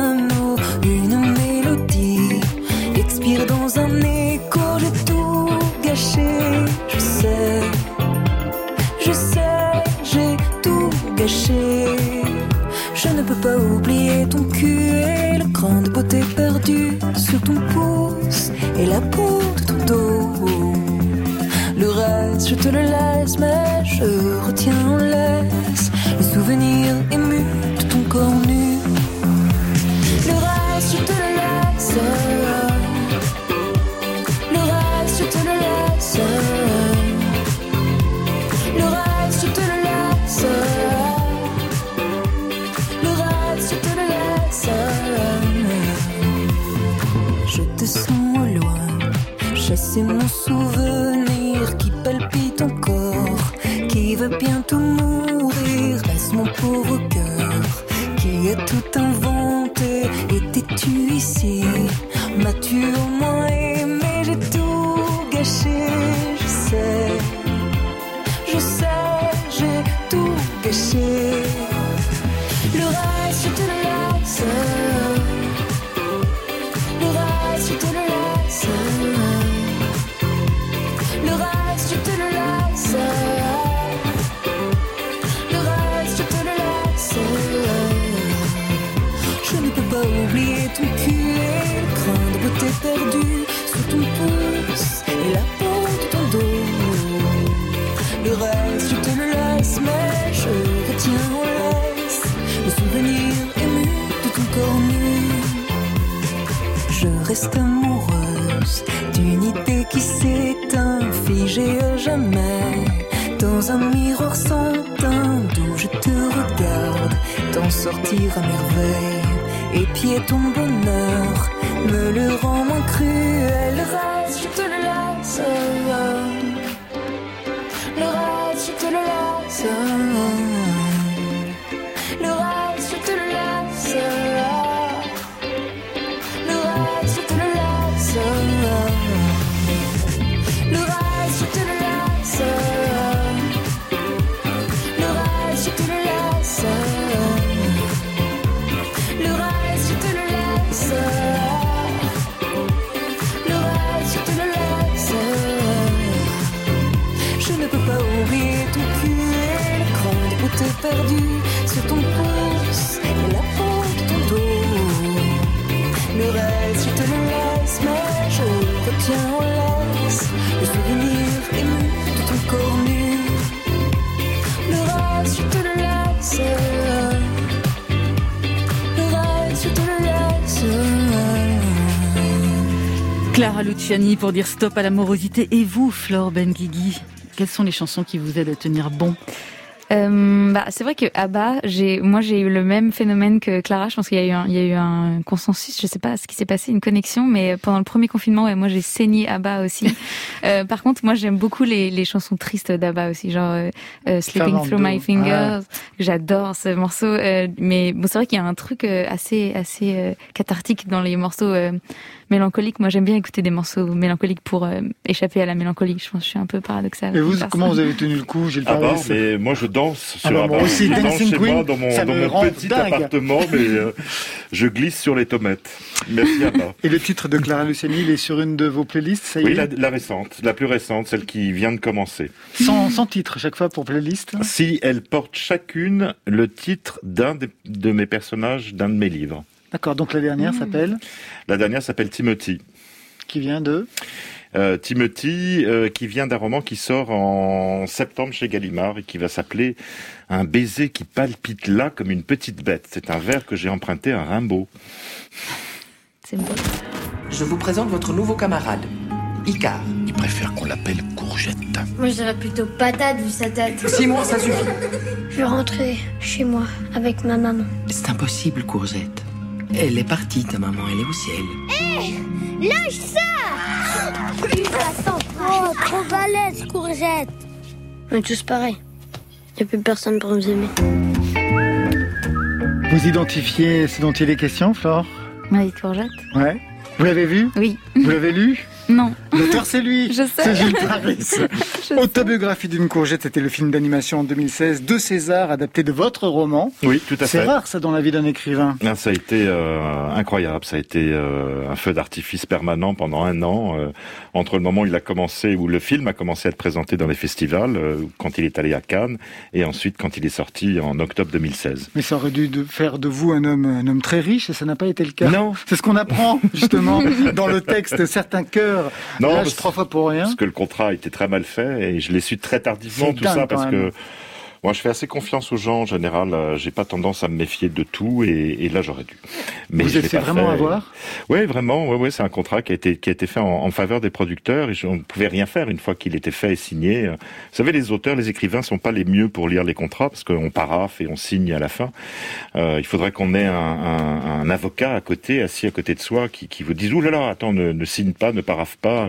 Je ne peux pas oublier ton cul et la grande beauté perdue sur ton pouce et la peau de ton dos. Le reste, je te le laisse, mais je retiens en laisse les souvenirs émus de ton corps nu. Le reste, je te le laisse. Souvenir qui palpite encore, qui va bientôt mourir. Reste mon pauvre cœur Clara Luciani pour dire stop à l'amorosité. Et vous, Flore Benguigui, quelles sont les chansons qui vous aident à tenir bon? Euh, bah, c'est vrai que Abba, j'ai, moi j'ai eu le même phénomène que Clara. Je pense qu'il y a eu un, il y a eu un consensus. Je sais pas ce qui s'est passé, une connexion, mais pendant le premier confinement, ouais, moi j'ai saigné Abba aussi. euh, par contre, moi j'aime beaucoup les, les chansons tristes d'Abba aussi, genre euh, euh Sleeping Through My Fingers. J'adore ce morceau. Euh, mais bon, c'est vrai qu'il y a un truc assez assez cathartique dans les morceaux mélancolique. Moi, j'aime bien écouter des morceaux mélancoliques pour euh, échapper à la mélancolie. Je pense que je suis un peu paradoxal. Et vous, comment vous avez tenu le coup Gilles Ah bah, mais moi, je danse sur ah bah, aussi, je danse chez moi dans mon, dans mon petit appartement, mais euh, je glisse sur les tomates. Merci Abba. Et le titre de Clara Luciani, il est sur une de vos playlists, ça y Oui, la, la, récente, la plus récente, celle qui vient de commencer. Sans, sans titre, chaque fois pour playlist Si, elles portent chacune le titre d'un de mes personnages d'un de mes livres. D'accord, donc la dernière mmh. s'appelle La dernière s'appelle Timothy. Qui vient de euh, Timothy, euh, qui vient d'un roman qui sort en septembre chez Gallimard et qui va s'appeler Un baiser qui palpite là comme une petite bête. C'est un vers que j'ai emprunté à Rimbaud. c'est beau. Je vous présente votre nouveau camarade, Icar. Il préfère qu'on l'appelle courgette. Moi, je dirais plutôt patate vu sa tête. Simon, ça suffit. Je vais rentrer chez moi avec ma maman. C'est impossible, courgette. Elle est partie, ta maman, elle est au ciel. Hé Lâche ça Oh, trop balèze, courgette On est tous pareils. Y a plus personne pour nous aimer. Vous identifiez ce dont il est question, Flore? Oui, courgette. Ouais. Vous l'avez vu? Oui. Vous l'avez lu? Non. L'auteur, c'est lui. Je sais. C'est Gilles Paris. Autobiographie d'une courgette, c'était le film d'animation en 2016 de César, adapté de votre roman. Oui, tout à fait. C'est rare, ça, dans la vie d'un écrivain. Ah, ça a été euh, incroyable. Ça a été euh, un feu d'artifice permanent pendant un an. euh, entre le moment où il a commencé, où le film a commencé à être présenté dans les festivals, euh, quand il est allé à Cannes, et ensuite quand il est sorti en octobre 2016. Mais ça aurait dû de faire de vous un homme, un homme très riche, et ça n'a pas été le cas. Non. C'est ce qu'on apprend, justement, dans le texte. Certains cœurs Non, lâchent parce- trois fois pour rien. Parce que le contrat a été très mal fait, et je l'ai su très tardivement tout dingue, ça, parce que moi je fais assez confiance aux gens en général. euh, J'ai pas tendance à me méfier de tout, et, et là j'aurais dû. Mais Vous je êtes fait vraiment avoir? Oui, vraiment. Ouais, ouais, c'est un contrat qui a été qui a été fait en, en faveur des producteurs et je- on ne pouvait rien faire une fois qu'il était fait et signé. Euh, Vous savez, les auteurs, les écrivains sont pas les mieux pour lire les contrats parce qu'on paraffe et on signe à la fin. Euh, il faudrait qu'on ait un, un- un avocat à côté, assis à côté de soi, qui, qui vous dise ouh là là, attends, ne, ne signe pas, ne paraffe pas.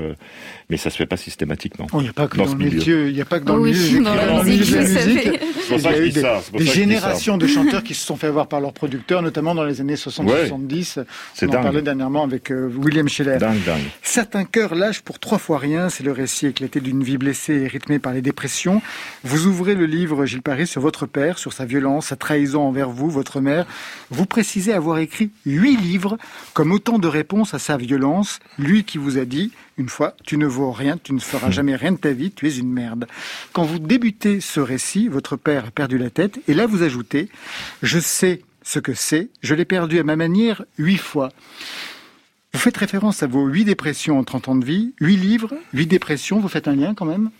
Mais ça se fait pas systématiquement. Oh, Il n'y a pas que Dans dans, le milieu. il n'y a pas que dans Oh le oui, milieu, des dans la musique, musique. Il y a eu des, des générations de chanteurs qui se sont fait avoir par leurs producteurs, notamment dans les années 60-70. C'est On en parlait dernièrement avec euh, William Scheller. Dingue, dingue. Certains cœurs lâchent pour trois fois rien. C'est le récit éclaté d'une vie blessée et rythmée par les dépressions. Vous ouvrez le livre, Gilles Paris, sur votre père, sur sa violence, sa trahison envers vous, votre mère. Vous précisez avoir écrit huit livres comme autant de réponses à sa violence. Lui qui vous a dit, une fois, tu ne vaux rien, tu ne feras jamais rien de ta vie, tu es une merde. Quand vous débutez ce récit, votre père perdu la tête. Et là, vous ajoutez, je sais ce que c'est, je l'ai perdu à ma manière huit fois. Vous faites référence à vos huit dépressions en 30 ans de vie, huit livres, huit dépressions, vous faites un lien quand même?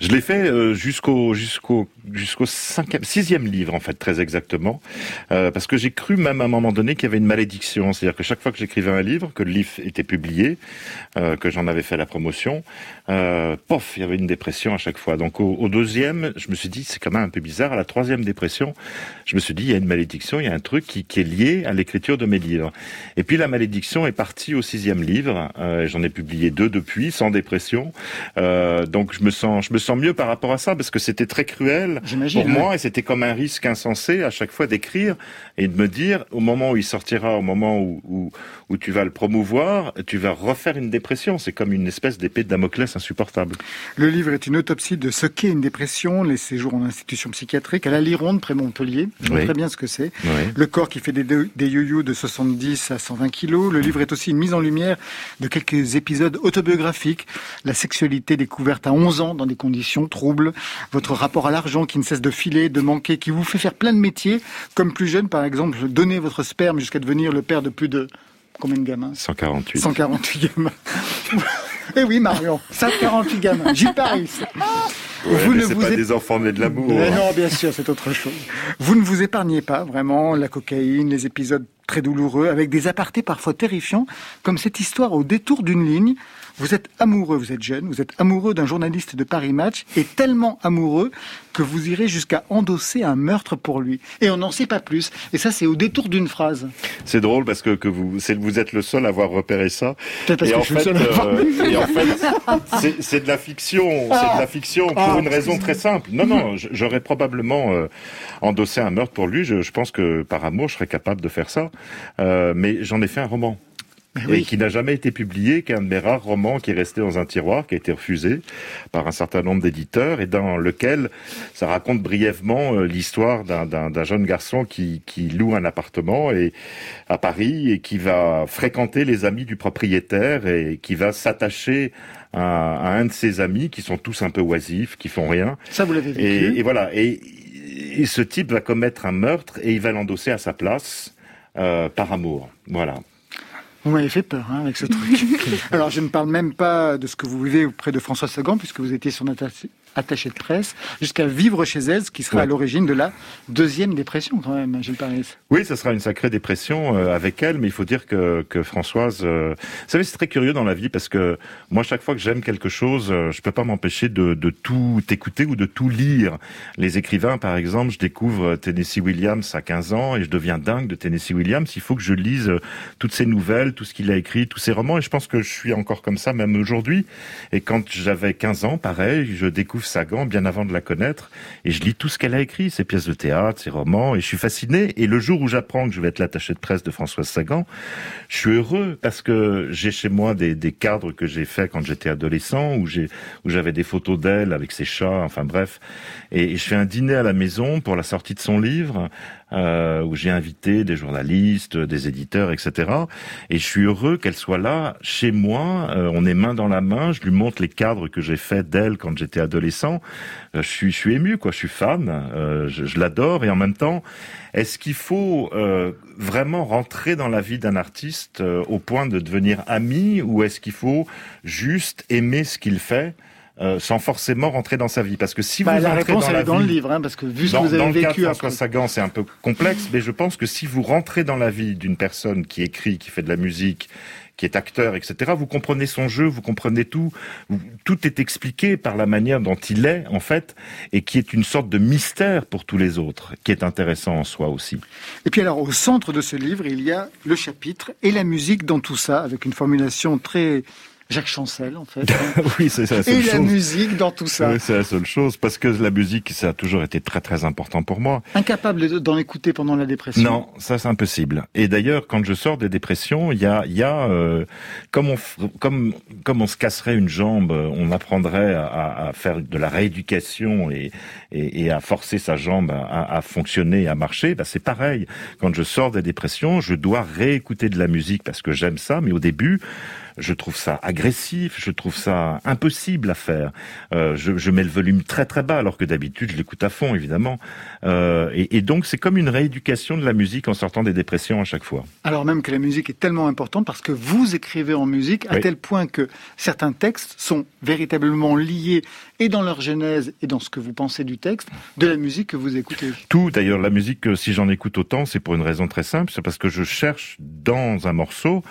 Je l'ai fait euh, jusqu'au jusqu'au jusqu'au sixième livre en fait très exactement, euh, parce que j'ai cru même à un moment donné qu'il y avait une malédiction, c'est-à-dire que chaque fois que j'écrivais un livre, que le livre était publié, euh, que j'en avais fait la promotion, euh, pof, il y avait une dépression à chaque fois. Donc au, au deuxième, je me suis dit c'est quand même un peu bizarre. À la troisième dépression, je me suis dit il y a une malédiction, il y a un truc qui, est lié à l'écriture de mes livres. Et puis la malédiction est partie au sixième livre. J'en ai publié deux depuis, sans dépression. Donc je me sens, sens mieux par rapport à ça parce que c'était très cruel J'imagine, pour ouais. moi et c'était comme un risque insensé à chaque fois d'écrire et de me dire au moment où il sortira, au moment où, où, où tu vas le promouvoir, tu vas refaire une dépression. C'est comme une espèce d'épée de Damoclès insupportable. Le livre est une autopsie de ce qu'est une dépression, les séjours en institution psychiatrique à la Lironde, près Montpellier. Je vois Oui. très bien ce que c'est. Oui. Le corps qui fait des, des yo-yo de 70 à 120 kilos. Le livre est aussi une mise en lumière de quelques épisodes autobiographiques. La sexualité découverte à 11 ans dans des conditions troubles. Votre rapport à l'argent qui ne cesse de filer, de manquer, qui vous fait faire plein de métiers. Comme plus jeune, par exemple, donner votre sperme jusqu'à devenir le père de plus de... Combien de gamins? 148. 148 gamins. Eh oui, Marion, 148 gamins. J'y parie. Ouais, Vous mais ne vous pas ép- des enfants nés de l'amour. Mais non, bien sûr, c'est autre chose. Vous ne vous épargnez pas, vraiment, la cocaïne, les épisodes très douloureux, avec des apartés parfois terrifiants, comme cette histoire au détour d'une ligne. Vous êtes amoureux, vous êtes jeune, vous êtes amoureux d'un journaliste de Paris Match, et tellement amoureux que vous irez jusqu'à endosser un meurtre pour lui. Et on n'en sait pas plus. Et ça, c'est au détour d'une phrase. C'est drôle parce que, que vous, êtes le seul à avoir repéré ça. Peut-être parce et, que en je fait, euh, et en c'est- de la fiction. C'est de la fiction pour Ah. une raison très simple. Non, non, j'aurais probablement euh, endossé un meurtre pour lui. Je, je pense que par amour, je serais capable de faire ça. Euh, mais j'en ai fait un roman. Et qui n'a jamais été publié, qui est un de mes rares romans qui est resté dans un tiroir, qui a été refusé par un certain nombre d'éditeurs, et dans lequel ça raconte brièvement euh, l'histoire d'un- jeune garçon qui, qui loue un appartement et, à Paris et qui va fréquenter les amis du propriétaire et qui va s'attacher à, à un de ses amis qui sont tous un peu oisifs, qui font rien. Ça, vous l'avez vécu? Et, et voilà. Et, et ce type va commettre un meurtre et il va l'endosser à sa place euh, par amour. Voilà. Vous m'avez fait peur hein, avec ce truc. Alors, je ne parle même pas de ce que vous vivez auprès de François Sagan, puisque vous étiez son attachée de presse, jusqu'à vivre chez elle, ce qui sera à l'origine de la deuxième dépression quand même, Gilles Paris. Oui, ça sera une sacrée dépression euh, avec elle, mais il faut dire que, que Françoise... Euh... Vous savez, c'est très curieux dans la vie, parce que moi, chaque fois que j'aime quelque chose, euh, je peux pas m'empêcher de, de tout écouter ou de tout lire. Les écrivains, par exemple, je découvre Tennessee Williams à 15 ans et je deviens dingue de Tennessee Williams. Il faut que je lise toutes ses nouvelles, tout ce qu'il a écrit, tous ses romans, et je pense que je suis encore comme ça même aujourd'hui. Et quand j'avais 15 ans, pareil, je découvre Sagan bien avant de la connaître et je lis tout ce qu'elle a écrit, ses pièces de théâtre, ses romans et je suis fasciné. Et le jour où j'apprends que je vais être l'attaché de presse de Françoise Sagan, je suis heureux parce que j'ai chez moi des, des cadres que j'ai faits quand j'étais adolescent où j'ai où j'avais des photos d'elle avec ses chats, enfin bref. Et, et je fais un dîner à la maison pour la sortie de son livre euh, où j'ai invité des journalistes, des éditeurs, etc. Et je suis heureux qu'elle soit là, chez moi. Euh, on est main dans la main. Je lui montre les cadres que j'ai faits d'elle quand j'étais adolescent. Euh, je suis, je suis ému, quoi. Je suis fan. Euh, je, je l'adore. Et en même temps, est-ce qu'il faut euh, vraiment rentrer dans la vie d'un artiste au point de devenir ami, ou est-ce qu'il faut juste aimer ce qu'il fait? Euh, sans forcément rentrer dans sa vie. Parce que si bah, vous la rentrez réponse dans elle la est dans vie, le livre, hein, parce que vu ce dans, que vous dans avez le cas de vécu François après. Sagan, c'est un peu complexe, mais je pense que si vous rentrez dans la vie d'une personne qui écrit, qui fait de la musique, qui est acteur, etc., vous comprenez son jeu, vous comprenez tout. Tout est expliqué par la manière dont il est, en fait, et qui est une sorte de mystère pour tous les autres, qui est intéressant en soi aussi. Et puis alors, au centre de ce livre, il y a le chapitre et la musique dans tout ça, avec une formulation très Jacques Chancel, en fait. oui, c'est ça. et la musique dans tout ça. Oui, c'est la seule chose, parce que la musique, ça a toujours été très très important pour moi. Incapable de- d'en écouter pendant la dépression. Non, ça c'est impossible. Et d'ailleurs, quand je sors des dépressions, il y a, il y a euh, comme on comme comme on se casserait une jambe, on apprendrait à, à- à faire de la rééducation et, et, et à forcer sa jambe à, à fonctionner, à marcher. Bah, c'est pareil. Quand je sors des dépressions, je dois réécouter de la musique parce que j'aime ça, mais au début. Je trouve ça agressif, je trouve ça impossible à faire. Euh, je, je mets le volume très très bas alors que d'habitude je l'écoute à fond évidemment. Euh, et, et donc c'est comme une rééducation de la musique en sortant des dépressions à chaque fois. Alors même que la musique est tellement importante parce que vous écrivez en musique à Oui. tel point que certains textes sont véritablement liés et dans leur genèse et dans ce que vous pensez du texte de la musique que vous écoutez. Tout d'ailleurs la musique euh, si j'en écoute autant c'est pour une raison très simple, c'est parce que je cherche dans un morceau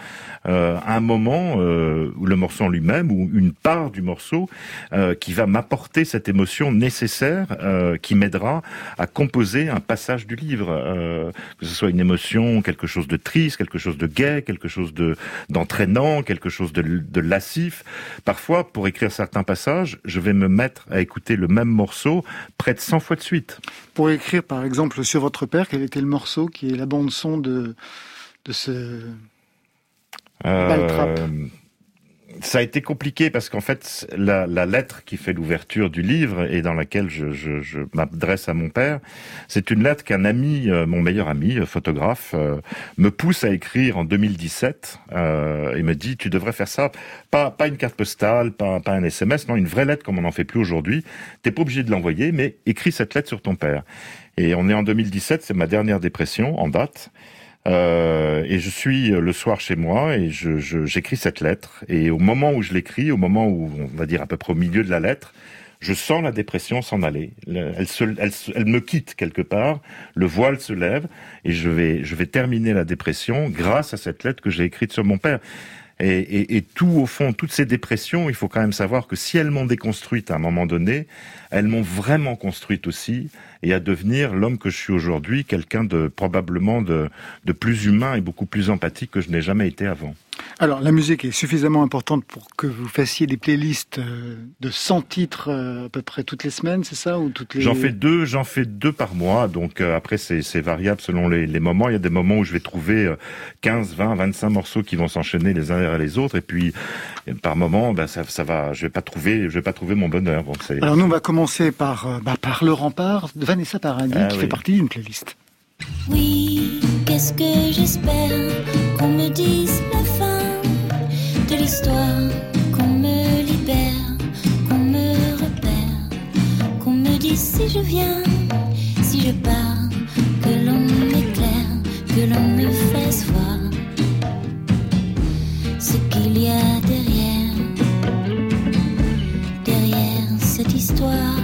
euh, un moment euh, le morceau en lui-même ou une part du morceau euh, qui va m'apporter cette émotion nécessaire euh, qui m'aidera à composer un passage du livre, euh, que ce soit une émotion, quelque chose de triste, quelque chose de gai, quelque chose de d'entraînant, quelque chose de, lascif. Parfois, pour écrire certains passages, je vais me mettre à écouter le même morceau près de 100 fois de suite. Pour écrire par exemple sur votre père, quel était le morceau qui est la bande son de de ce ça a été compliqué parce qu'en fait, la, la lettre qui fait l'ouverture du livre et dans laquelle je, je, je m'adresse à mon père, c'est une lettre qu'un ami, euh, mon meilleur ami, euh, photographe, euh, me pousse à écrire en 2017 euh, et me dit tu devrais faire ça, pas pas une carte postale, pas pas un SMS, non une vraie lettre comme on n'en fait plus aujourd'hui. T'es pas obligé de l'envoyer, mais écris cette lettre sur ton père. Et on est en 2017, c'est ma dernière dépression en date. Euh, et je suis euh, le soir chez moi et je, je- j'écris cette lettre. Et au moment où je l'écris, au moment où on va dire à peu près au milieu de la lettre, je sens la dépression s'en aller. Le- Elle, se, elle, elle me quitte quelque part, le voile se lève et je vais, je vais terminer la dépression grâce à cette lettre que j'ai écrite sur mon père. Et, et, et tout au fond, toutes ces dépressions, il faut quand même savoir que si elles m'ont déconstruite à un moment donné, elles m'ont vraiment construite aussi et à devenir l'homme que je suis aujourd'hui, quelqu'un de probablement de, de plus humain et beaucoup plus empathique que je n'ai jamais été avant. Alors, la musique est suffisamment importante pour que vous fassiez des playlists euh, de 100 titres euh, à peu près toutes les semaines, c'est ça ou toutes les... J'en fais deux, j'en fais deux par mois. Donc euh, après, c'est c'est variable selon les, les moments. Il y a des moments où je vais trouver euh, 15, 20, 25 morceaux qui vont s'enchaîner les uns derrière les autres. Et puis par moment, ben, ça, ça va. Je vais pas trouver, je vais pas trouver mon bonheur. Bon, c'est- Alors nous, on va commencer par, bah, par le rempart de Vanessa Paradis, Ah qui oui. fait partie d'une playlist. Oui, qu'est-ce que j'espère qu'on me dise de l'histoire, qu'on me libère, qu'on me repère, qu'on me dise si je viens, si je pars, que l'on m'éclaire, que l'on me fasse voir ce qu'il y a derrière, derrière cette histoire.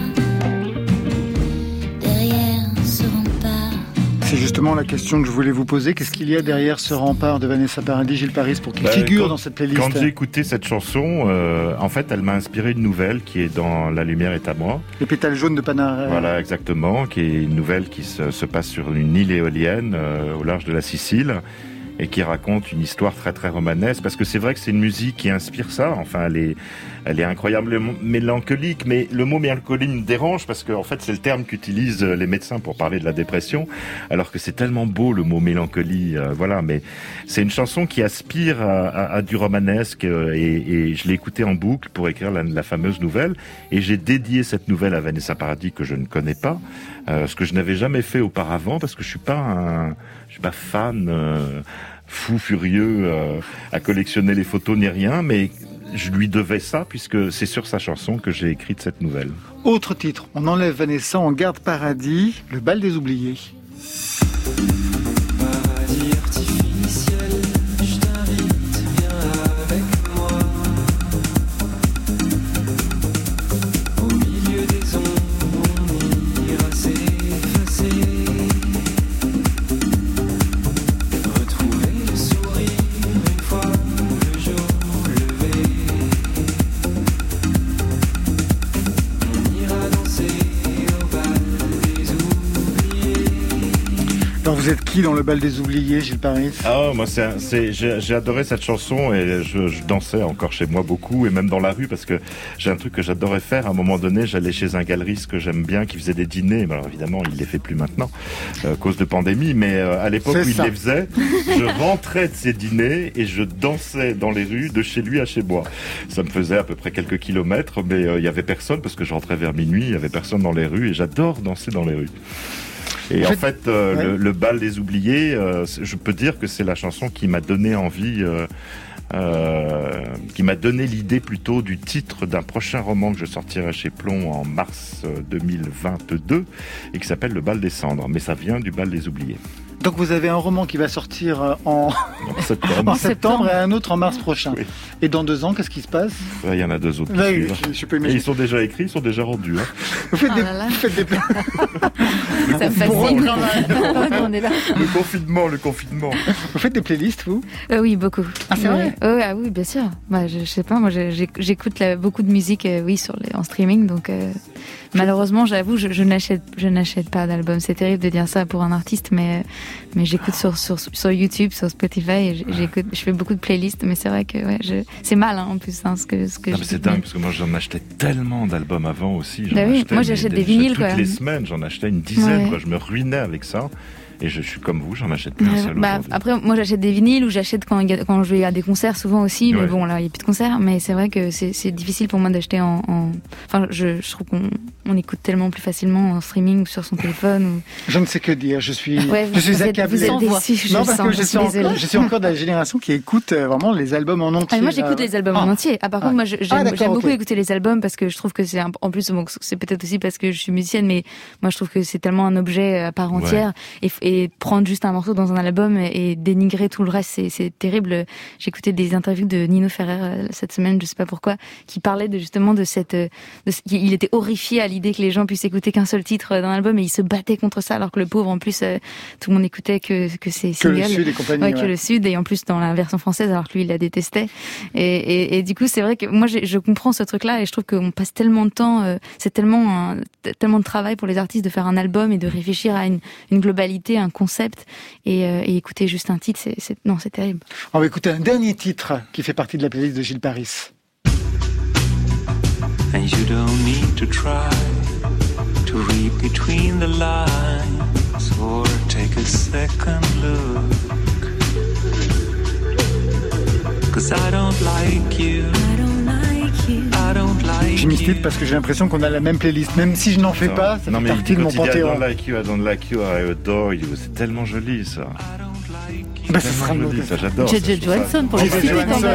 C'est justement la question que je voulais vous poser. Qu'est-ce qu'il y a derrière ce rempart de Vanessa Paradis, Gilles Paris, pour qu'il bah, figure dans cette playlist Quand j'ai écouté cette chanson, euh, en fait, elle m'a inspiré une nouvelle qui est dans La lumière est à moi. Les pétales jaunes de Panara. Voilà, exactement, qui est une nouvelle qui se, passe sur une île éolienne euh, au large de la Sicile et qui raconte une histoire très très romanesque parce que c'est vrai que c'est une musique qui inspire ça. Enfin elle est elle est incroyablement mélancolique mais le mot mélancolie me dérange parce que en fait c'est le terme qu'utilisent les médecins pour parler de la dépression alors que c'est tellement beau le mot mélancolie euh, voilà. Mais c'est une chanson qui aspire à, à, du romanesque euh, et, et je l'ai écoutée en boucle pour écrire la, la fameuse nouvelle et j'ai dédié cette nouvelle à Vanessa Paradis que je ne connais pas euh, ce que je n'avais jamais fait auparavant parce que je suis pas un pas fan euh, fou furieux euh, à collectionner les photos ni rien, mais je lui devais ça puisque c'est sur sa chanson que j'ai écrit cette nouvelle. Autre titre, on enlève Vanessa, on garde Paradis, le bal des oubliés. Qui dans le bal des oubliés, Gilles Paris? Ah, moi, c'est, j'ai adoré cette chanson et je, dansais encore chez moi beaucoup et même dans la rue parce que j'ai un truc que j'adorais faire. À un moment donné, j'allais chez un galeriste que j'aime bien qui faisait des dîners. Alors évidemment, il les fait plus maintenant euh, à cause de pandémie, mais euh, à l'époque où il les faisait, je rentrais de ces dîners et je dansais dans les rues de chez lui à chez moi. Ça me faisait à peu près quelques kilomètres, mais euh, il y avait personne parce que je rentrais vers minuit, il y avait personne dans les rues et j'adore danser dans les rues. Et en fait, euh, le, bal des oubliés, euh, je peux dire que c'est la chanson qui m'a donné envie. Euh, qui m'a donné l'idée plutôt du titre d'un prochain roman que je sortirai chez Plomb en mars 2022 et qui s'appelle Le bal des cendres. Mais ça vient du bal des oubliés. Donc vous avez un roman qui va sortir euh, en, septembre. et un autre en mars prochain. Et dans deux ans, qu'est-ce qui se passe? Il y en a deux autres. Qui je, peux ils sont déjà écrits, ils sont déjà rendus. Hein. Vous faites, des, vous faites des... Ça me fascine. le confinement, le confinement. Vous faites des playlists, vous? Euh, Oui, beaucoup. Ah, c'est vrai? Ah Oui, bien sûr. Bah, je, sais pas, moi j'écoute beaucoup de musique euh, oui, sur les, en streaming, donc malheureusement, j'avoue, je, je n'achète pas d'album. C'est terrible de dire ça pour un artiste, mais mais j'écoute sur, sur, sur YouTube, sur Spotify, et j'écoute, je fais beaucoup de playlists, mais c'est vrai que ouais, je, c'est mal hein, en plus hein, ce que ce que. Non, mais c'est dingue parce que moi j'en achetais tellement d'albums avant aussi. Bah oui, moi j'achète des, vinyles toutes quoi. les semaines, j'en achetais une dizaine, quoi. Je me ruinais avec ça. Et je suis comme vous, j'en achète plus un seul. Bah, après, moi j'achète des vinyles ou j'achète quand, quand je vais à des concerts souvent aussi. Mais bon, là, il n'y a plus de concerts. Mais c'est vrai que c'est difficile pour moi d'acheter en, en, Enfin, je, je trouve qu'on on écoute tellement plus facilement en streaming ou sur son téléphone. Ou... Je ne sais que dire. Je suis, je suis accablé. Vous êtes déçu, je non, parce que je, suis encore, je suis encore de la génération qui écoute euh, vraiment les albums en entier. Ah, moi, j'écoute les albums en ah. entier. Ah, par contre, moi, j'aime ah, beaucoup écouter les albums parce que je trouve que c'est en plus, c'est peut-être aussi parce que je suis musicienne, mais moi, je trouve que c'est tellement un objet à part entière et, et prendre juste un morceau dans un album et dénigrer tout le reste, c'est terrible. J'écoutais des interviews de Nino Ferrer euh, cette semaine, je sais pas pourquoi, qui parlait de justement de cette, euh, il était horrifié à l'idée que les gens puissent écouter qu'un seul titre d'un album et il se battait contre ça alors que le pauvre en plus euh, tout le monde écoutait que que c'est que le Sud et compagnie, que le Sud et en plus dans la version française alors que lui il la détestait. Et, et, du coup c'est vrai que moi je comprends ce truc là et je trouve qu'on passe tellement de temps, c'est tellement tellement de travail pour les artistes de faire un album et de réfléchir à une, une globalité, un concept et, euh, et écouter juste un titre, c'est, non, c'est terrible. On va écouter un dernier titre qui fait partie de la playlist de Gilles Paris. And you don't need to try to read between the lines or take a second look. Cause I don't like you. Je mystique parce que j'ai l'impression qu'on a la même playlist. Même si je n'en fais pas, ça non, fait partie de mon panthéon. I don't like you, I don't like you, I adore you. C'est tellement joli ça. Bah, ça sera joli, ça j'adore. J.J. Johansson pour les citer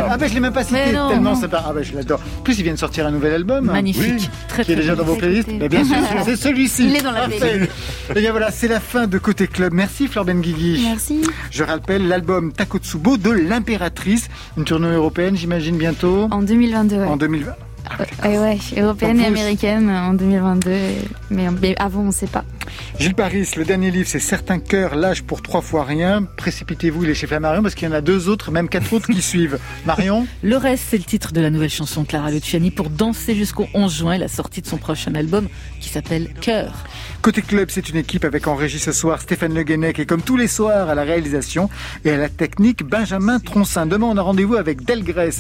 Ah bah je l'ai même pas cité tellement c'est pas. Ah bah je l'adore. En plus il vient de sortir un nouvel album. Magnifique. Très, qui est déjà dans vos playlists. Mais bien sûr, c'est celui-ci. Il est dans la playlist. Et bien voilà, c'est la fin de Côté Club. Merci Fleur Benguigui. Merci. Je rappelle l'album Takotsubo de l'impératrice. Une tournée européenne, j'imagine bientôt. En 2022. En 2020. Euh, ouais, européenne et américaine en 2022, mais, mais avant on ne sait pas. Gilles Paris, le dernier livre, c'est Certains cœurs lâchent pour trois fois rien. Précipitez-vous, il est chez Marion, parce qu'il y en a deux autres, même quatre autres qui suivent. Marion? Le reste, c'est le titre de la nouvelle chanson de Clara Luciani pour danser jusqu'au 11 juin, la sortie de son prochain album qui s'appelle Cœur. Côté club, c'est une équipe avec en régie ce soir Stéphane Le Guenec et comme tous les soirs à la réalisation et à la technique Benjamin Troncin. Demain, on a rendez-vous avec Delgrès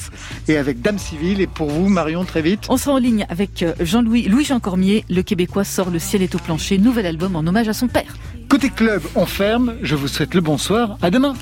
et avec Dame Civile. Et pour vous, Marion, très vite. On sera en ligne avec euh, Jean-Louis Louis-Jean Cormier. Le Québécois sort Le ciel est au plancher, nouvel album en hommage à son père. Côté club, on ferme. Je vous souhaite le bonsoir. À demain.